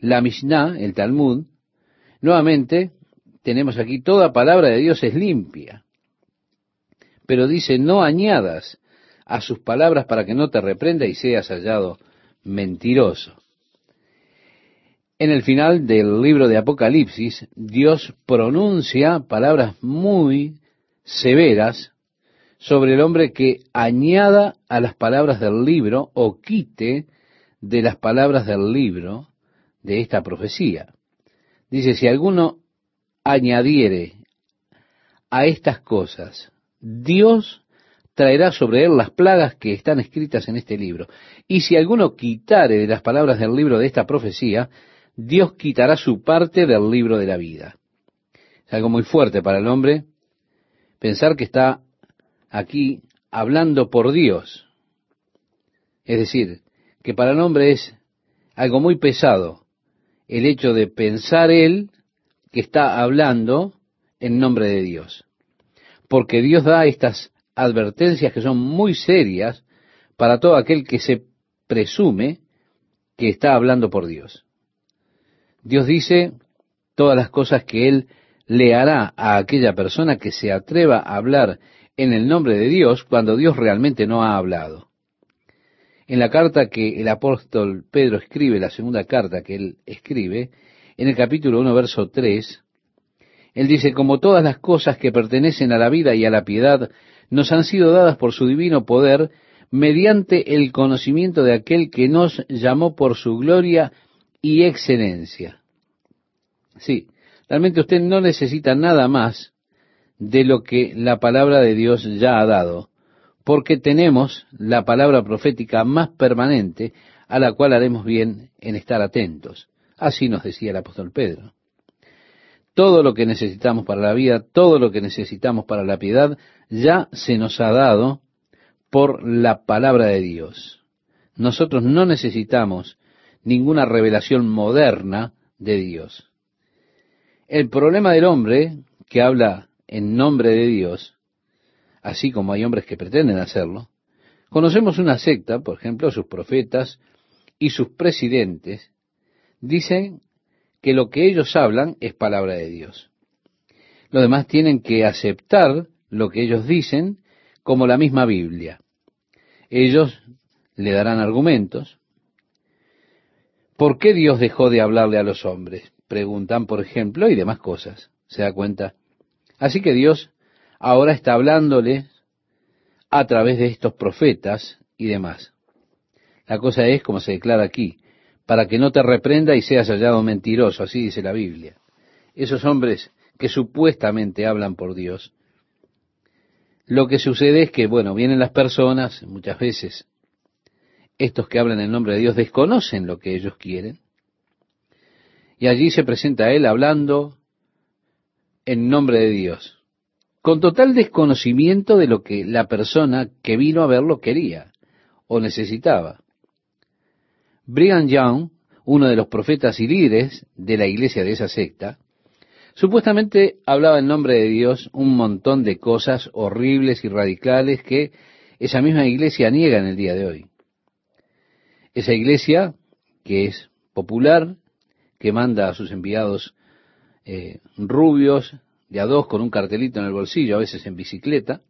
la Mishnah, el Talmud, Nuevamente, tenemos aquí toda palabra de Dios es limpia. Pero dice, no añadas a sus palabras para que no te reprenda y seas hallado mentiroso. En el final del libro de Apocalipsis, Dios pronuncia palabras muy severas sobre el hombre que añada a las palabras del libro o quite de las palabras del libro de esta profecía. Dice, si alguno añadiere a estas cosas, Dios traerá sobre él las plagas que están escritas en este libro. Y si alguno quitare de las palabras del libro de esta profecía, Dios quitará su parte del libro de la vida. Es algo muy fuerte para el hombre pensar que está aquí hablando por Dios. Es decir, que para el hombre es algo muy pesado el hecho de pensar él que está hablando en nombre de Dios. Porque Dios da estas advertencias que son muy serias para todo aquel que se presume que está hablando por Dios. Dios dice todas las cosas que Él le hará a aquella persona que se atreva a hablar en el nombre de Dios cuando Dios realmente no ha hablado. En la carta que el apóstol Pedro escribe, la segunda carta que él escribe, en el capítulo 1, verso 3, Él dice, como todas las cosas que pertenecen a la vida y a la piedad nos han sido dadas por su divino poder, mediante el conocimiento de aquel que nos llamó por su gloria y excelencia. Sí, realmente usted no necesita nada más de lo que la palabra de Dios ya ha dado, porque tenemos la palabra profética más permanente a la cual haremos bien en estar atentos. Así nos decía el apóstol Pedro. Todo lo que necesitamos para la vida, todo lo que necesitamos para la piedad, ya se nos ha dado por la palabra de Dios. Nosotros no necesitamos ninguna revelación moderna de Dios. El problema del hombre que habla en nombre de Dios, así como hay hombres que pretenden hacerlo, conocemos una secta, por ejemplo, sus profetas y sus presidentes, dicen que lo que ellos hablan es palabra de Dios. Los demás tienen que aceptar lo que ellos dicen como la misma Biblia. Ellos le darán argumentos. ¿Por qué Dios dejó de hablarle a los hombres? Preguntan, por ejemplo, y demás cosas. ¿Se da cuenta? Así que Dios ahora está hablándole a través de estos profetas y demás. La cosa es, como se declara aquí, para que no te reprenda y seas hallado mentiroso, así dice la Biblia. Esos hombres que supuestamente hablan por Dios, lo que sucede es que, bueno, vienen las personas, muchas veces, estos que hablan en nombre de Dios desconocen lo que ellos quieren, y allí se presenta Él hablando en nombre de Dios, con total desconocimiento de lo que la persona que vino a verlo quería o necesitaba. Brigham Young, uno de los profetas y líderes de la iglesia de esa secta, supuestamente hablaba en nombre de Dios un montón de cosas horribles y radicales que esa misma iglesia niega en el día de hoy. Esa iglesia, que es popular, que manda a sus enviados eh, rubios, de a dos con un cartelito en el bolsillo, a veces en bicicleta,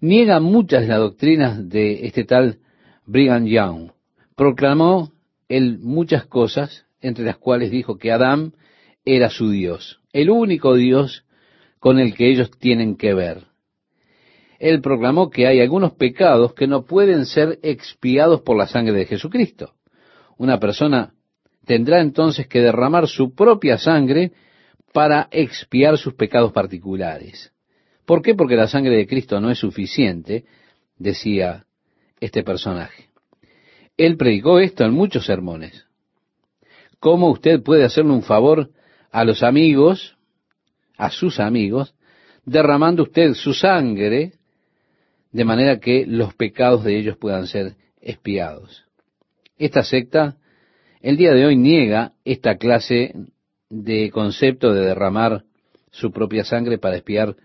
niega muchas de las doctrinas de este tal Brigham Young proclamó él muchas cosas, entre las cuales dijo que Adán era su Dios, el único Dios con el que ellos tienen que ver. Él proclamó que hay algunos pecados que no pueden ser expiados por la sangre de Jesucristo. Una persona tendrá entonces que derramar su propia sangre para expiar sus pecados particulares. ¿Por qué? Porque la sangre de Cristo no es suficiente, decía este personaje. Él predicó esto en muchos sermones. ¿Cómo usted puede hacerle un favor a los amigos, a sus amigos, derramando usted su sangre de manera que los pecados de ellos puedan ser espiados? Esta secta, el día de hoy, niega esta clase de concepto de derramar su propia sangre para espiar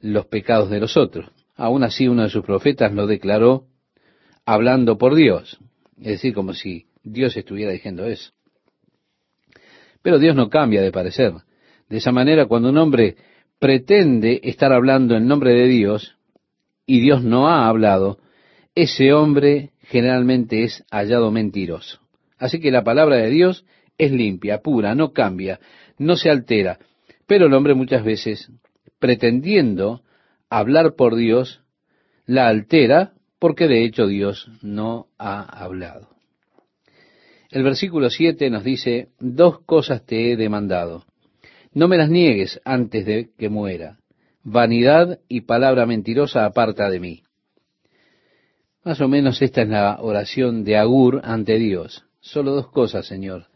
los pecados de los otros. Aún así, uno de sus profetas lo declaró hablando por Dios. Es decir, como si Dios estuviera diciendo eso. Pero Dios no cambia de parecer. De esa manera, cuando un hombre pretende estar hablando en nombre de Dios y Dios no ha hablado, ese hombre generalmente es hallado mentiroso. Así que la palabra de Dios es limpia, pura, no cambia, no se altera. Pero el hombre muchas veces, pretendiendo hablar por Dios, la altera porque de hecho Dios no ha hablado. El versículo 7 nos dice, dos cosas te he demandado. No me las niegues antes de que muera. Vanidad y palabra mentirosa aparta de mí. Más o menos esta es la oración de Agur ante Dios. Solo dos cosas, Señor.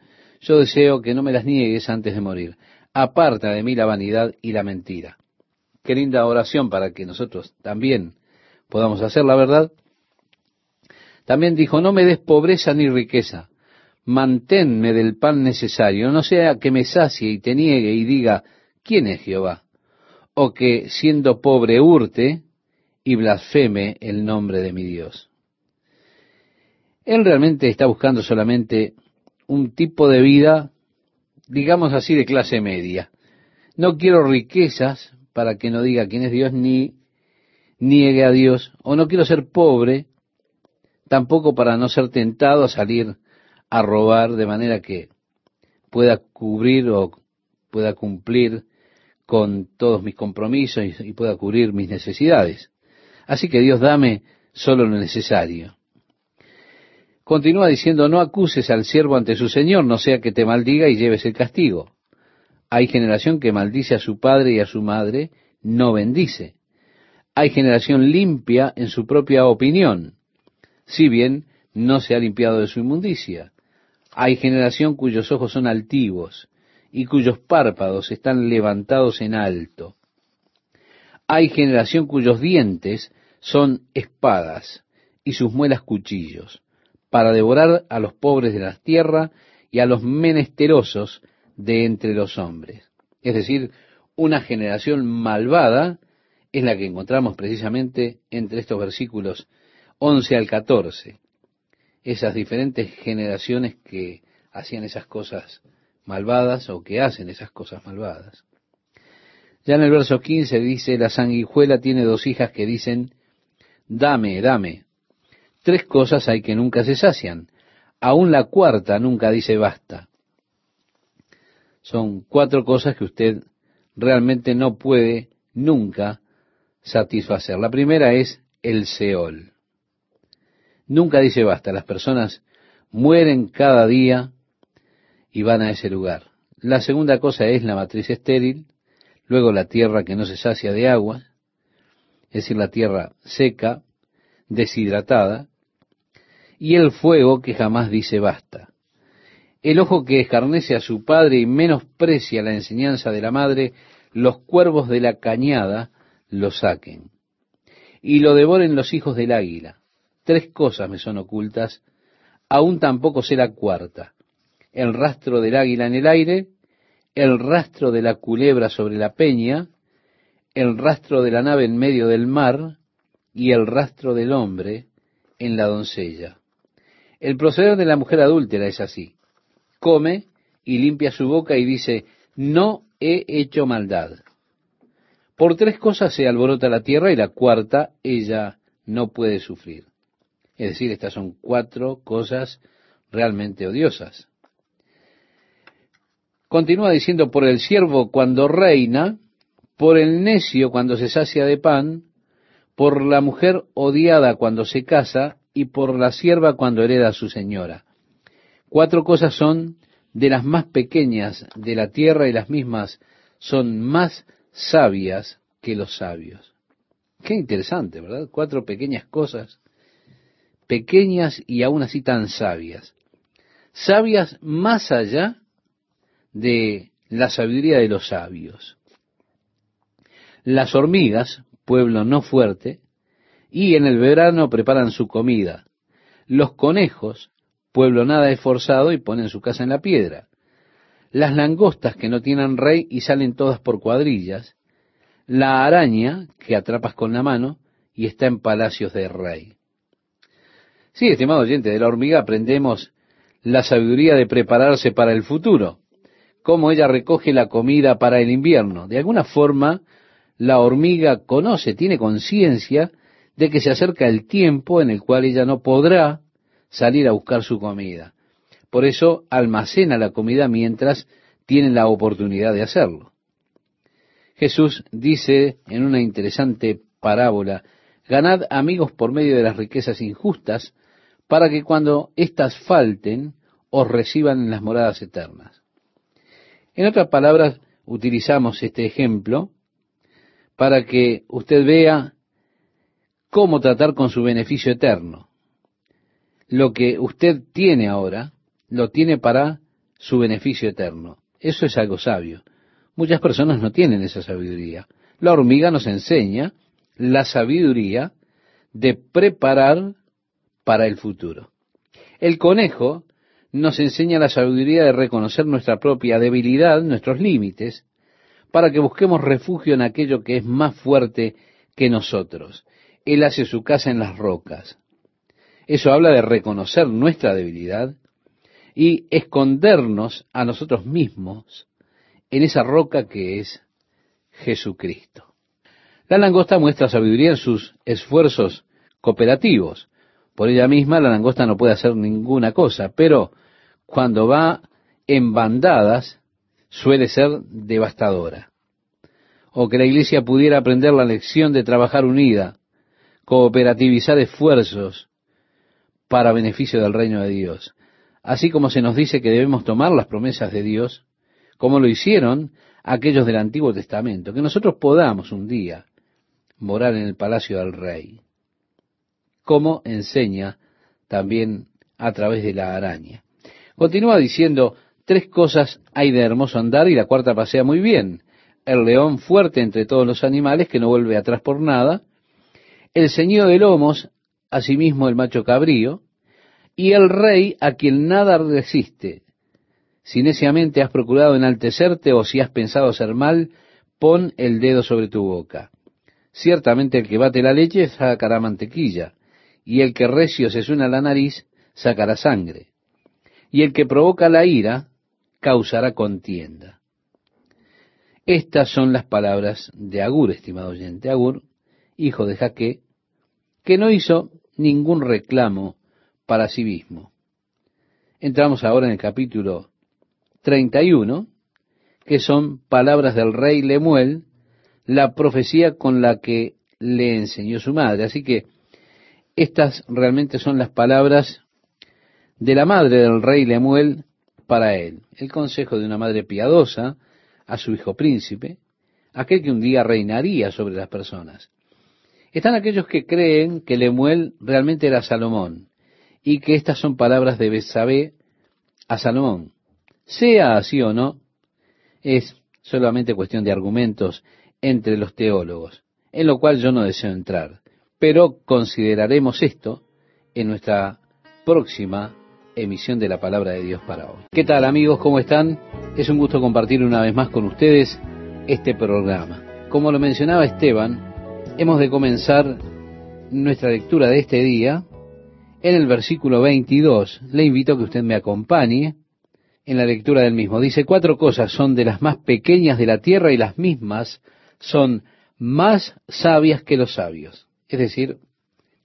Yo deseo que no me las niegues antes de morir. Aparta de mí la vanidad y la mentira. Qué linda oración para que nosotros también podamos hacer la verdad. También dijo, no me des pobreza ni riqueza, manténme del pan necesario, no sea que me sacie y te niegue y diga, ¿quién es Jehová? O que siendo pobre hurte y blasfeme el nombre de mi Dios. Él realmente está buscando solamente un tipo de vida, digamos así, de clase media. No quiero riquezas para que no diga quién es Dios ni niegue a Dios, o no quiero ser pobre, tampoco para no ser tentado a salir a robar de manera que pueda cubrir o pueda cumplir con todos mis compromisos y, pueda cubrir mis necesidades. Así que Dios dame solo lo necesario. Continúa diciendo, no acuses al siervo ante su Señor, no sea que te maldiga y lleves el castigo. Hay generación que maldice a su padre y a su madre, no bendice. Hay generación limpia en su propia opinión, si bien no se ha limpiado de su inmundicia. Hay generación cuyos ojos son altivos y cuyos párpados están levantados en alto. Hay generación cuyos dientes son espadas y sus muelas cuchillos, para devorar a los pobres de la tierra y a los menesterosos de entre los hombres. Es decir, una generación malvada es la que encontramos precisamente entre estos versículos 11 al 14 esas diferentes generaciones que hacían esas cosas malvadas o que hacen esas cosas malvadas. Ya en el verso 15 dice, la sanguijuela tiene dos hijas que dicen, dame, dame. Tres cosas hay que nunca se sacian. Aún la cuarta nunca dice basta. Son cuatro cosas que usted realmente no puede nunca satisfacer. La primera es el Seol. Nunca dice basta. Las personas mueren cada día y van a ese lugar. La segunda cosa es la matriz estéril, luego la tierra que no se sacia de agua, es decir, la tierra seca, deshidratada, y el fuego que jamás dice basta. El ojo que escarnece a su padre y menosprecia la enseñanza de la madre, los cuervos de la cañada lo saquen, y lo devoren los hijos del águila Tres cosas me son ocultas, aún tampoco sé la cuarta. El rastro del águila en el aire, el rastro de la culebra sobre la peña, el rastro de la nave en medio del mar y el rastro del hombre en la doncella. El proceder de la mujer adúltera es así. Come y limpia su boca y dice, no he hecho maldad. Por tres cosas se alborota la tierra y la cuarta ella no puede sufrir. Es decir, estas son cuatro cosas realmente odiosas. Continúa diciendo, por el siervo cuando reina, por el necio cuando se sacia de pan, por la mujer odiada cuando se casa y por la sierva cuando hereda a su señora. Cuatro cosas son de las más pequeñas de la tierra y las mismas son más sabias que los sabios. Qué interesante, ¿verdad? Cuatro pequeñas cosas pequeñas y aún así tan sabias. Sabias más allá de la sabiduría de los sabios. Las hormigas, pueblo no fuerte, y en el verano preparan su comida. Los conejos, pueblo nada esforzado, y ponen su casa en la piedra. Las langostas que no tienen rey y salen todas por cuadrillas. La araña que atrapas con la mano y está en palacios de rey. Sí, estimado oyente, de la hormiga aprendemos la sabiduría de prepararse para el futuro, cómo ella recoge la comida para el invierno. De alguna forma, la hormiga conoce, tiene conciencia de que se acerca el tiempo en el cual ella no podrá salir a buscar su comida. Por eso almacena la comida mientras tiene la oportunidad de hacerlo. Jesús dice en una interesante parábola, ganad amigos por medio de las riquezas injustas, para que cuando éstas falten, os reciban en las moradas eternas. En otras palabras, utilizamos este ejemplo para que usted vea cómo tratar con su beneficio eterno. Lo que usted tiene ahora, lo tiene para su beneficio eterno. Eso es algo sabio. Muchas personas no tienen esa sabiduría. La hormiga nos enseña la sabiduría de preparar para el futuro. El conejo nos enseña la sabiduría de reconocer nuestra propia debilidad, nuestros límites, para que busquemos refugio en aquello que es más fuerte que nosotros. Él hace su casa en las rocas. Eso habla de reconocer nuestra debilidad y escondernos a nosotros mismos en esa roca que es Jesucristo. La langosta muestra sabiduría en sus esfuerzos cooperativos. Por ella misma la langosta no puede hacer ninguna cosa, pero cuando va en bandadas, suele ser devastadora. O que la iglesia pudiera aprender la lección de trabajar unida, cooperativizar esfuerzos para beneficio del reino de Dios. Así como se nos dice que debemos tomar las promesas de Dios, como lo hicieron aquellos del Antiguo Testamento, que nosotros podamos un día morar en el palacio del rey, como enseña también a través de la araña. Continúa diciendo, tres cosas hay de hermoso andar y la cuarta pasea muy bien. El león fuerte entre todos los animales que no vuelve atrás por nada, el ceñido de lomos, asimismo el macho cabrío, y el rey a quien nada resiste. Si neciamente has procurado enaltecerte o si has pensado hacer mal, pon el dedo sobre tu boca. Ciertamente el que bate la leche sacará mantequilla, y el que recio se suena la nariz sacará sangre, y el que provoca la ira causará contienda. Estas son las palabras de Agur, estimado oyente. Agur, hijo de Jaque, que no hizo ningún reclamo para sí mismo. Entramos ahora en el capítulo 31, que son palabras del rey Lemuel, la profecía con la que le enseñó su madre. Así que estas realmente son las palabras de la madre del rey Lemuel para él. El consejo de una madre piadosa a su hijo príncipe, aquel que un día reinaría sobre las personas. Están aquellos que creen que Lemuel realmente era Salomón y que estas son palabras de Besabé a Salomón. Sea así o no, es solamente cuestión de argumentos entre los teólogos, en lo cual yo no deseo entrar, pero consideraremos esto en nuestra próxima emisión de la palabra de Dios para hoy. ¿Qué tal amigos? ¿Cómo están? Es un gusto compartir una vez más con ustedes este programa. Como lo mencionaba Esteban, hemos de comenzar nuestra lectura de este día en el versículo 22. Le invito a que usted me acompañe en la lectura del mismo. Dice, cuatro cosas son de las más pequeñas de la tierra y las mismas son más sabias que los sabios. Es decir,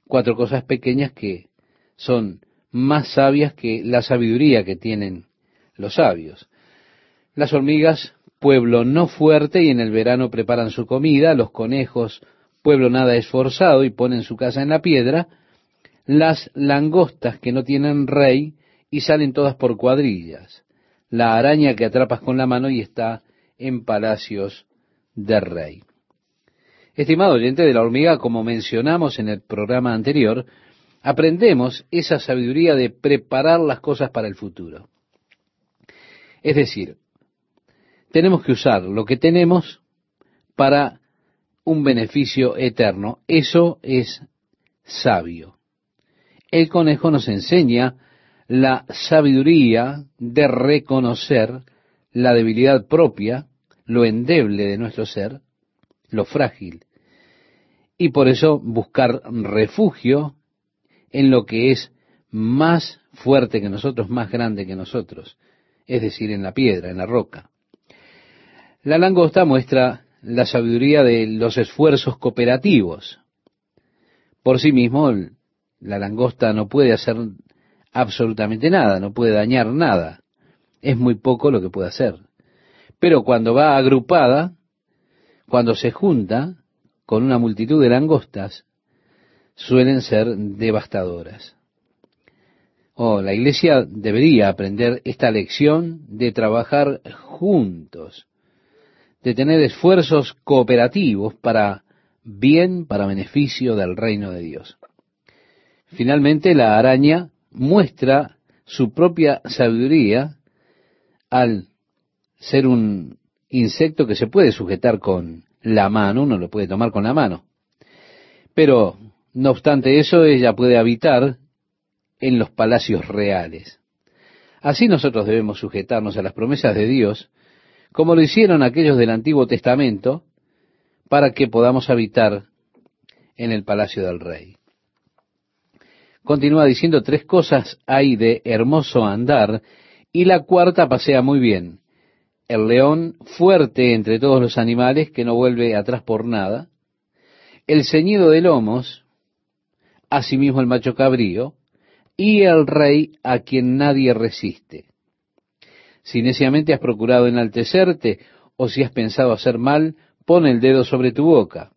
cuatro cosas pequeñas que son más sabias que la sabiduría que tienen los sabios. Las hormigas, pueblo no fuerte y en el verano preparan su comida, los conejos pueblo nada esforzado y ponen su casa en la piedra, las langostas que no tienen rey y salen todas por cuadrillas, la araña que atrapas con la mano y está en palacios de rey. Estimado oyente de la hormiga, como mencionamos en el programa anterior, aprendemos esa sabiduría de preparar las cosas para el futuro. Es decir, tenemos que usar lo que tenemos para un beneficio eterno. Eso es sabio. El conejo nos enseña la sabiduría de reconocer la debilidad propia, lo endeble de nuestro ser, lo frágil, y por eso buscar refugio en lo que es más fuerte que nosotros, más grande que nosotros, es decir, en la piedra, en la roca. La langosta muestra la sabiduría de los esfuerzos cooperativos. Por sí mismo, la langosta no puede hacer absolutamente nada, no puede dañar nada. Es muy poco lo que puede hacer. Pero cuando va agrupada, cuando se junta con una multitud de langostas, suelen ser devastadoras. Oh, la iglesia debería aprender esta lección de trabajar juntos de tener esfuerzos cooperativos para bien, para beneficio del reino de Dios. Finalmente, la araña muestra su propia sabiduría al ser un insecto que se puede sujetar con la mano, uno lo puede tomar con la mano. Pero, no obstante eso, ella puede habitar en los palacios reales. Así nosotros debemos sujetarnos a las promesas de Dios como lo hicieron aquellos del Antiguo Testamento, para que podamos habitar en el palacio del rey. Continúa diciendo tres cosas hay de hermoso andar, y la cuarta pasea muy bien. El león fuerte entre todos los animales, que no vuelve atrás por nada. El ceñido de lomos, asimismo el macho cabrío, y el rey a quien nadie resiste. Si neciamente has procurado enaltecerte, o si has pensado hacer mal, pon el dedo sobre tu boca.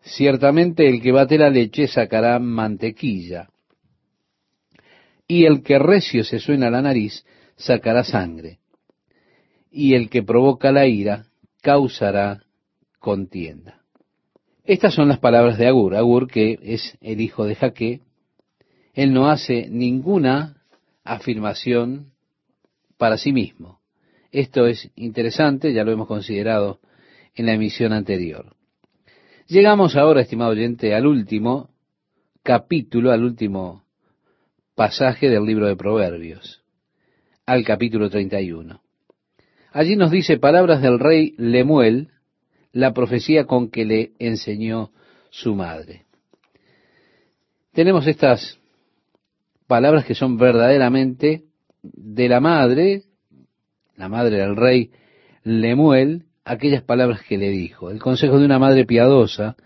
Ciertamente el que bate la leche sacará mantequilla, y el que recio se suena la nariz sacará sangre, y el que provoca la ira causará contienda. Estas son las palabras de Agur. Agur, que es el hijo de Jaque, él no hace ninguna afirmación para sí mismo. Esto es interesante, ya lo hemos considerado en la emisión anterior. Llegamos ahora, estimado oyente, al último capítulo, al último pasaje del libro de Proverbios, al capítulo 31. Allí nos dice palabras del rey Lemuel, la profecía con que le enseñó su madre. Tenemos estas palabras que son verdaderamente de la madre, la madre del rey Lemuel, aquellas palabras que le dijo. El consejo de una madre piadosa,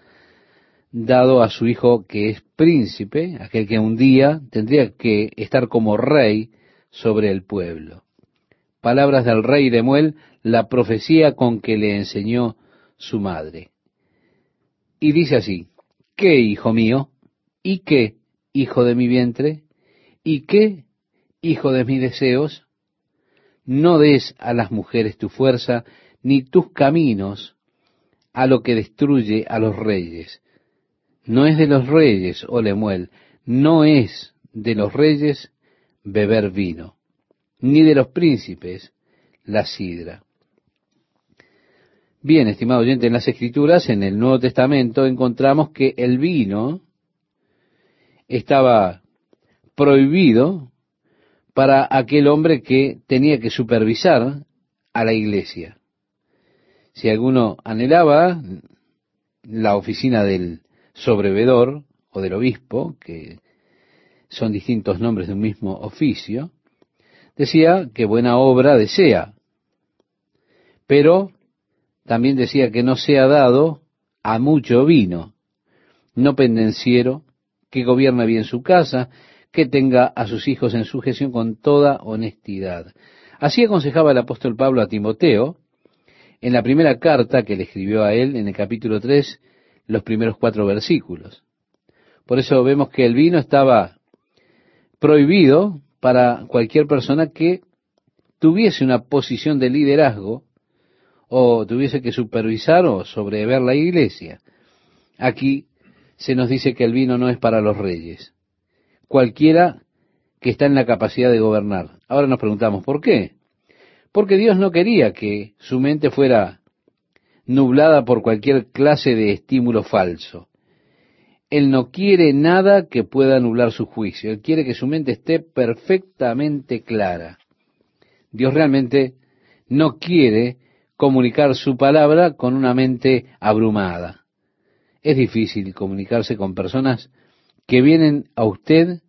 dado a su hijo que es príncipe, aquel que un día tendría que estar como rey sobre el pueblo. Palabras del rey Lemuel, la profecía con que le enseñó su madre. Y dice así, ¿qué, hijo mío? ¿Y qué, hijo de mi vientre? ¿Y qué, hijo de mis deseos? No des a las mujeres tu fuerza, ni tus caminos a lo que destruye a los reyes. No es de los reyes, oh Lemuel, no es de los reyes beber vino, ni de los príncipes la sidra. Bien, estimado oyente, en las Escrituras, en el Nuevo Testamento, encontramos que el vino estaba prohibido para aquel hombre que tenía que supervisar a la iglesia. Si alguno anhelaba la oficina del sobrevedor o del obispo, que son distintos nombres de un mismo oficio, decía que buena obra desea, pero también decía que no sea dado a mucho vino, no pendenciero, que gobierna bien su casa, que tenga a sus hijos en sujeción con toda honestidad. Así aconsejaba el apóstol Pablo a Timoteo en la primera carta que le escribió a él en el capítulo 3, los primeros cuatro versículos. Por eso vemos que el vino estaba prohibido para cualquier persona que tuviese una posición de liderazgo o tuviese que supervisar o sobrever la iglesia. Aquí se nos dice que el vino no es para los reyes. Cualquiera que está en la capacidad de gobernar. Ahora nos preguntamos, ¿por qué? Porque Dios no quería que su mente fuera nublada por cualquier clase de estímulo falso. Él no quiere nada que pueda nublar su juicio. Él quiere que su mente esté perfectamente clara. Dios realmente no quiere comunicar su palabra con una mente abrumada. Es difícil comunicarse con personas que vienen a usted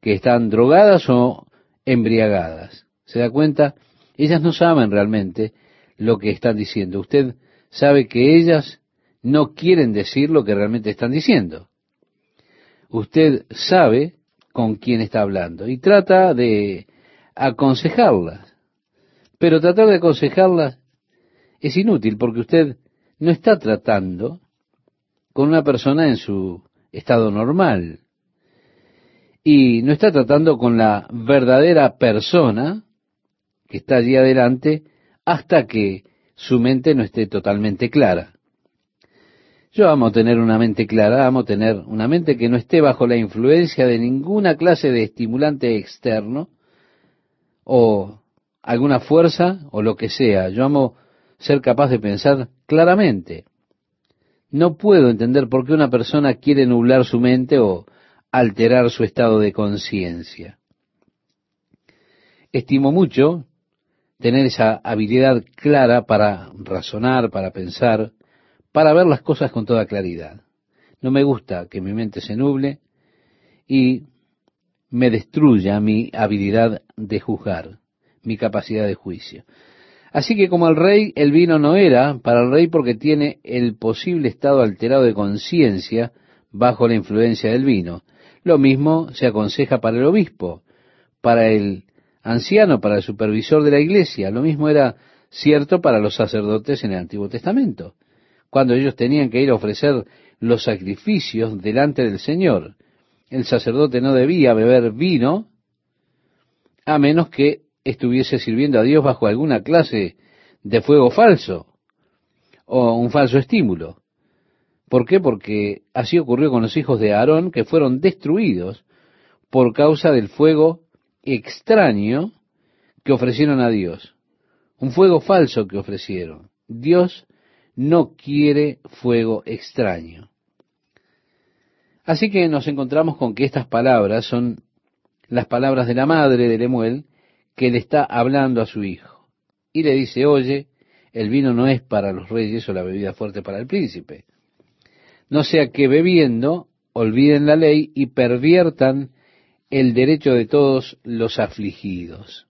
que están drogadas o embriagadas. ¿Se da cuenta? Ellas no saben realmente lo que están diciendo. Usted sabe que ellas no quieren decir lo que realmente están diciendo. Usted sabe con quién está hablando y trata de aconsejarlas. Pero tratar de aconsejarlas es inútil porque usted no está tratando con una persona en su estado normal y no está tratando con la verdadera persona que está allí adelante hasta que su mente no esté totalmente clara. Yo amo tener una mente clara, amo tener una mente que no esté bajo la influencia de ninguna clase de estimulante externo o alguna fuerza o lo que sea. Yo amo ser capaz de pensar claramente. No puedo entender por qué una persona quiere nublar su mente o alterar su estado de conciencia. Estimo mucho tener esa habilidad clara para razonar, para pensar, para ver las cosas con toda claridad. No me gusta que mi mente se nuble y me destruya mi habilidad de juzgar, mi capacidad de juicio. Así que como el rey, el vino no era para el rey porque tiene el posible estado alterado de conciencia bajo la influencia del vino. Lo mismo se aconseja para el obispo, para el anciano, para el supervisor de la iglesia. Lo mismo era cierto para los sacerdotes en el Antiguo Testamento, cuando ellos tenían que ir a ofrecer los sacrificios delante del Señor. El sacerdote no debía beber vino a menos que estuviese sirviendo a Dios bajo alguna clase de fuego falso o un falso estímulo. ¿Por qué? Porque así ocurrió con los hijos de Aarón que fueron destruidos por causa del fuego extraño que ofrecieron a Dios. Un fuego falso que ofrecieron. Dios no quiere fuego extraño. Así que nos encontramos con que estas palabras son las palabras de la madre de Lemuel que le está hablando a su hijo. Y le dice, oye, el vino no es para los reyes o la bebida fuerte para el príncipe. No sea que bebiendo olviden la ley y perviertan el derecho de todos los afligidos.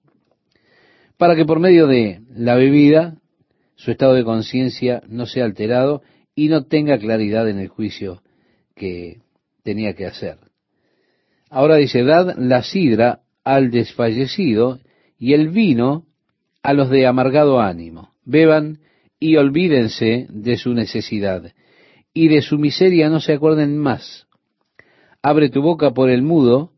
Para que por medio de la bebida su estado de conciencia no sea alterado y no tenga claridad en el juicio que tenía que hacer. Ahora dice, dad la sidra al desfallecido y el vino a los de amargado ánimo. Beban y olvídense de su necesidad, y de su miseria no se acuerden más. Abre tu boca por el mudo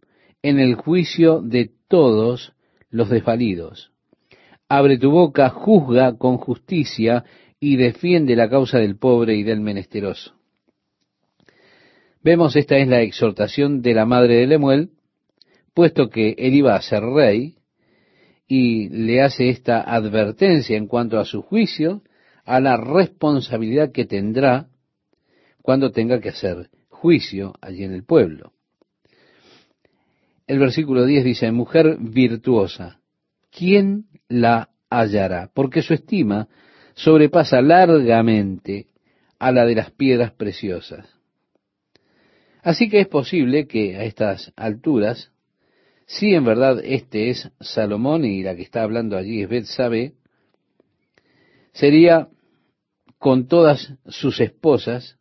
en el juicio de todos los desvalidos. Abre tu boca, juzga con justicia y defiende la causa del pobre y del menesteroso. Vemos esta es la exhortación de la madre de Lemuel, puesto que él iba a ser rey, y le hace esta advertencia en cuanto a su juicio, a la responsabilidad que tendrá cuando tenga que hacer juicio allí en el pueblo. El versículo 10 dice, mujer virtuosa, ¿quién la hallará? Porque su estima sobrepasa largamente a la de las piedras preciosas. Así que es posible que a estas alturas si en verdad este es Salomón y la que está hablando allí es Betsabé, sería con todas sus esposas,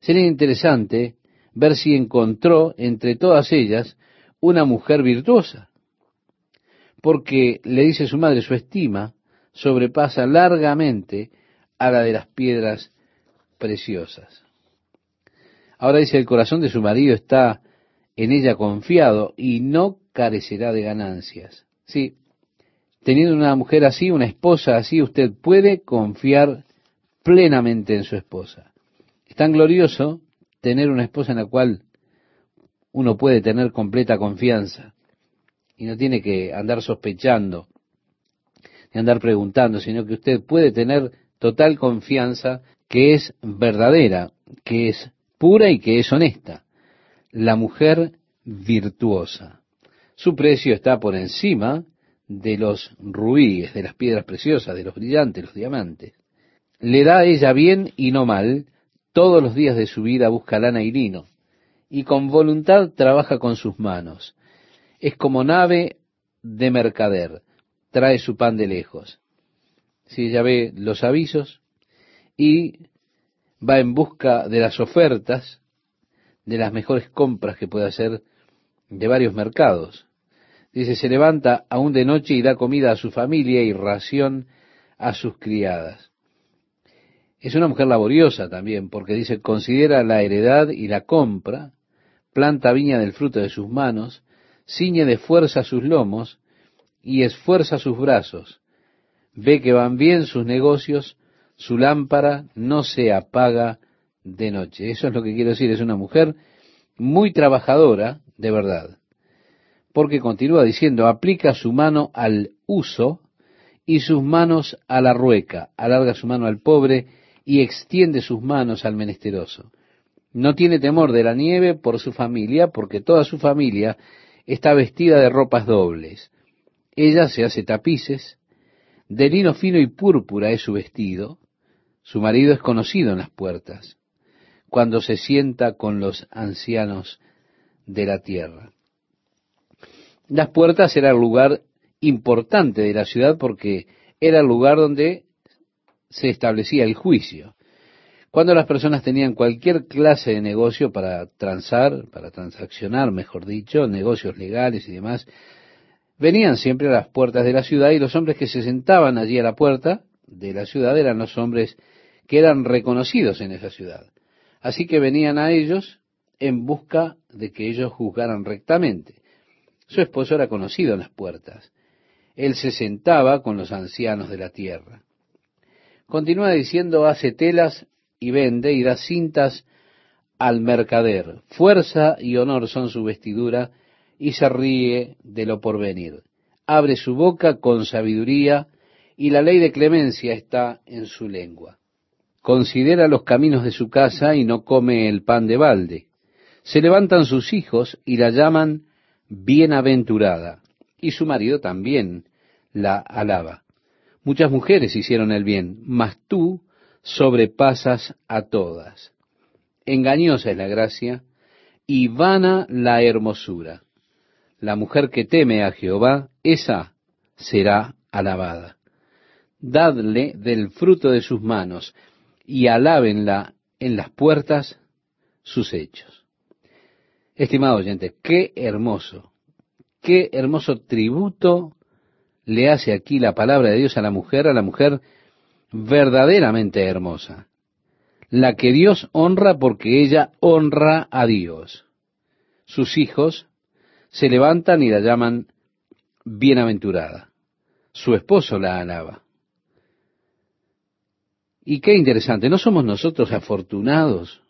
sería interesante ver si encontró entre todas ellas una mujer virtuosa, porque le dice su madre, su estima sobrepasa largamente a la de las piedras preciosas. Ahora dice, el corazón de su marido está en ella confiado y no carecerá de ganancias. Sí, teniendo una mujer así, una esposa así, usted puede confiar plenamente en su esposa. Es tan glorioso tener una esposa en la cual uno puede tener completa confianza y no tiene que andar sospechando, ni andar preguntando, sino que usted puede tener total confianza que es verdadera, que es pura y que es honesta la mujer virtuosa. Su precio está por encima de los rubíes, de las piedras preciosas, de los brillantes, los diamantes. Le da a ella bien y no mal, todos los días de su vida busca lana y lino, y con voluntad trabaja con sus manos. Es como nave de mercader, trae su pan de lejos. Si ella ve los avisos y va en busca de las ofertas, de las mejores compras que puede hacer de varios mercados. Dice, se levanta aún de noche y da comida a su familia y ración a sus criadas. Es una mujer laboriosa también, porque dice, considera la heredad y la compra, planta viña del fruto de sus manos, ciñe de fuerza sus lomos y esfuerza sus brazos. Ve que van bien sus negocios, su lámpara no se apaga de noche. Eso es lo que quiero decir, es una mujer muy trabajadora, de verdad. Porque continúa diciendo, aplica su mano al uso y sus manos a la rueca, alarga su mano al pobre y extiende sus manos al menesteroso. No tiene temor de la nieve por su familia, porque toda su familia está vestida de ropas dobles. Ella se hace tapices, de lino fino y púrpura es su vestido, su marido es conocido en las puertas cuando se sienta con los ancianos de la tierra. Las puertas era el lugar importante de la ciudad porque era el lugar donde se establecía el juicio. Cuando las personas tenían cualquier clase de negocio para transar, para transaccionar, mejor dicho, negocios legales y demás, venían siempre a las puertas de la ciudad y los hombres que se sentaban allí a la puerta de la ciudad eran los hombres que eran reconocidos en esa ciudad. Así que venían a ellos en busca de que ellos juzgaran rectamente. Su esposo era conocido en las puertas. Él se sentaba con los ancianos de la tierra. Continúa diciendo, hace telas y vende y da cintas al mercader. Fuerza y honor son su vestidura y se ríe de lo porvenir. Abre su boca con sabiduría y la ley de clemencia está en su lengua. Considera los caminos de su casa y no come el pan de balde. Se levantan sus hijos y la llaman bienaventurada, y su marido también la alaba. Muchas mujeres hicieron el bien, mas tú sobrepasas a todas. Engañosa es la gracia y vana la hermosura. La mujer que teme a Jehová, esa será alabada. Dadle del fruto de sus manos y alábenla en las puertas sus hechos. Estimado oyente, qué hermoso, qué hermoso tributo le hace aquí la palabra de Dios a la mujer, a la mujer verdaderamente hermosa, la que Dios honra porque ella honra a Dios. Sus hijos se levantan y la llaman bienaventurada. Su esposo la alaba. Y qué interesante, ¿no somos nosotros afortunados?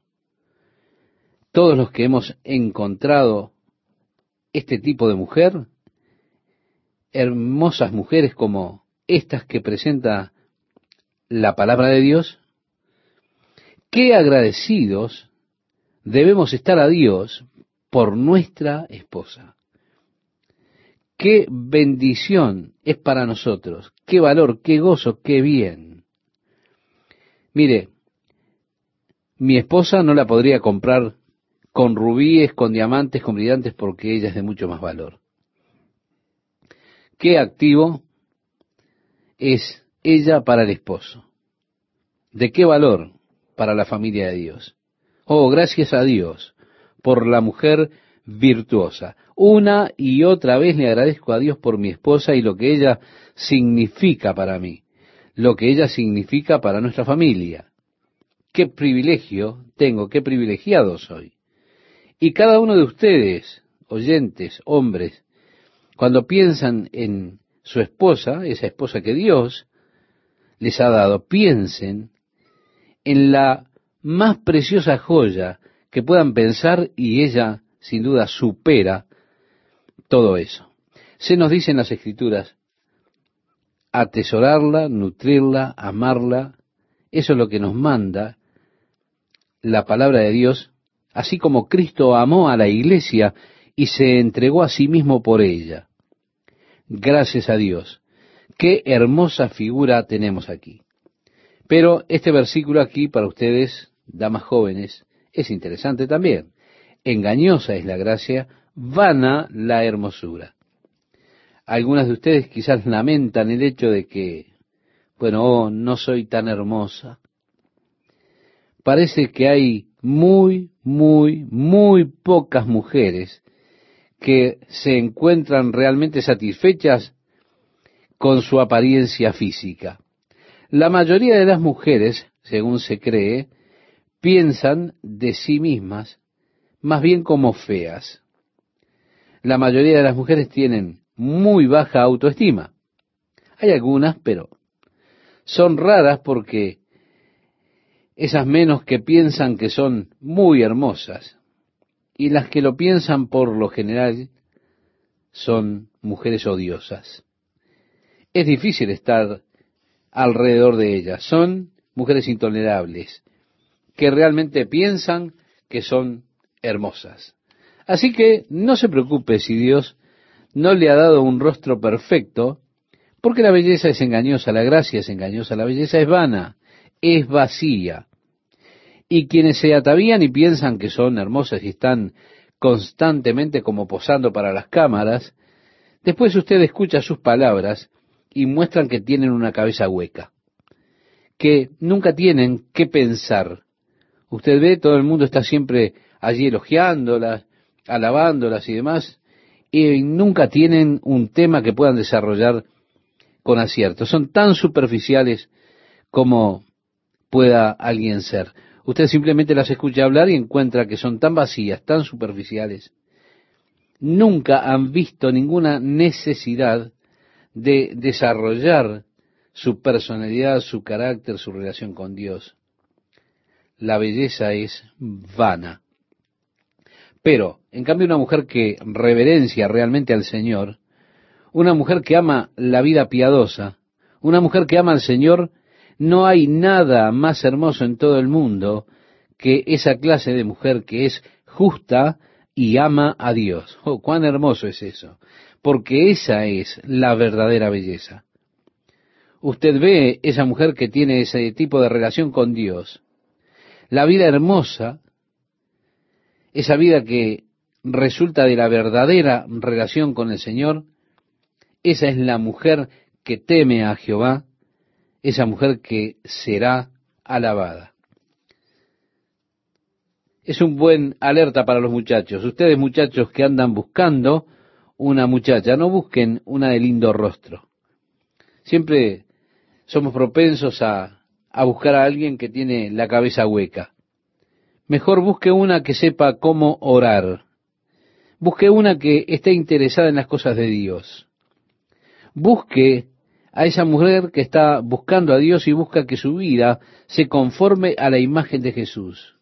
Todos los que hemos encontrado este tipo de mujer, hermosas mujeres como estas que presenta la palabra de Dios, qué agradecidos debemos estar a Dios por nuestra esposa. Qué bendición es para nosotros, qué valor, qué gozo, qué bien. Mire, mi esposa no la podría comprar con rubíes, con diamantes, con brillantes, porque ella es de mucho más valor. Qué activo es ella para el esposo. ¿De qué valor para la familia de Dios? Oh, gracias a Dios por la mujer virtuosa. Una y otra vez le agradezco a Dios por mi esposa y lo que ella significa para mí, lo que ella significa para nuestra familia. Qué privilegio tengo, qué privilegiado soy. Y cada uno de ustedes, oyentes, hombres, cuando piensan en su esposa, esa esposa que Dios les ha dado, piensen en la más preciosa joya que puedan pensar y ella sin duda supera todo eso. Se nos dice en las escrituras, atesorarla, nutrirla, amarla, eso es lo que nos manda la palabra de Dios, así como Cristo amó a la iglesia y se entregó a sí mismo por ella. Gracias a Dios. Qué hermosa figura tenemos aquí. Pero este versículo aquí para ustedes, damas jóvenes, es interesante también. Engañosa es la gracia, vana la hermosura. Algunas de ustedes quizás lamentan el hecho de que, bueno, oh, no soy tan hermosa. Parece que hay muy, muy, muy pocas mujeres que se encuentran realmente satisfechas con su apariencia física. La mayoría de las mujeres, según se cree, piensan de sí mismas más bien como feas. La mayoría de las mujeres tienen muy baja autoestima. Hay algunas, pero son raras porque esas menos que piensan que son muy hermosas y las que lo piensan por lo general son mujeres odiosas. Es difícil estar alrededor de ellas. Son mujeres intolerables, que realmente piensan que son hermosas. Así que no se preocupe si Dios no le ha dado un rostro perfecto, porque la belleza es engañosa, la gracia es engañosa, la belleza es vana, es vacía. Y quienes se atavían y piensan que son hermosas y están constantemente como posando para las cámaras, después usted escucha sus palabras y muestran que tienen una cabeza hueca, que nunca tienen qué pensar, Usted ve, todo el mundo está siempre allí elogiándolas, alabándolas y demás, y nunca tienen un tema que puedan desarrollar con acierto. Son tan superficiales como pueda alguien ser. Usted simplemente las escucha hablar y encuentra que son tan vacías, tan superficiales. Nunca han visto ninguna necesidad de desarrollar su personalidad, su carácter, su relación con Dios. La belleza es vana. Pero, en cambio, una mujer que reverencia realmente al Señor, una mujer que ama la vida piadosa, una mujer que ama al Señor, no hay nada más hermoso en todo el mundo que esa clase de mujer que es justa y ama a Dios. Oh, cuán hermoso es eso, porque esa es la verdadera belleza. Usted ve esa mujer que tiene ese tipo de relación con Dios. La vida hermosa esa vida que resulta de la verdadera relación con el Señor, esa es la mujer que teme a Jehová, esa mujer que será alabada. Es un buen alerta para los muchachos. Ustedes muchachos que andan buscando una muchacha, no busquen una de lindo rostro. Siempre somos propensos a, a buscar a alguien que tiene la cabeza hueca. Mejor busque una que sepa cómo orar. Busque una que esté interesada en las cosas de Dios. Busque a esa mujer que está buscando a Dios y busca que su vida se conforme a la imagen de Jesús.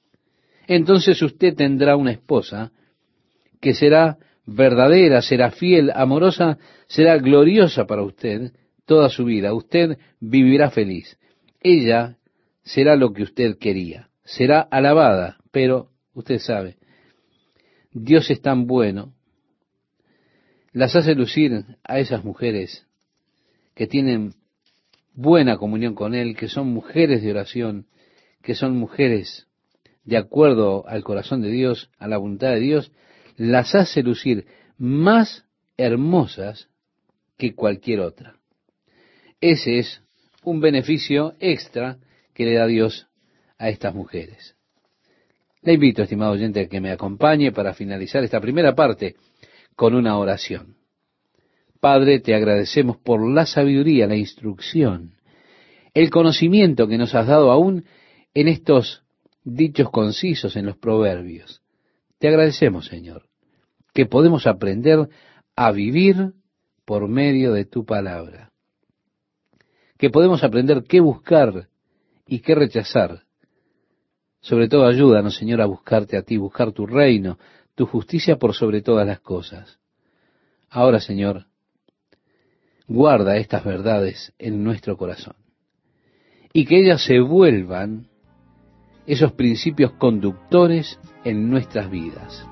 Entonces usted tendrá una esposa que será verdadera, será fiel, amorosa, será gloriosa para usted toda su vida. Usted vivirá feliz. Ella será lo que usted quería será alabada, pero usted sabe, Dios es tan bueno, las hace lucir a esas mujeres que tienen buena comunión con Él, que son mujeres de oración, que son mujeres de acuerdo al corazón de Dios, a la voluntad de Dios, las hace lucir más hermosas que cualquier otra. Ese es un beneficio extra que le da Dios a estas mujeres. Le invito, estimado oyente, a que me acompañe para finalizar esta primera parte con una oración. Padre, te agradecemos por la sabiduría, la instrucción, el conocimiento que nos has dado aún en estos dichos concisos en los proverbios. Te agradecemos, Señor, que podemos aprender a vivir por medio de tu palabra, que podemos aprender qué buscar y qué rechazar sobre todo ayúdanos, Señor, a buscarte a ti, buscar tu reino, tu justicia por sobre todas las cosas. Ahora, Señor, guarda estas verdades en nuestro corazón y que ellas se vuelvan esos principios conductores en nuestras vidas.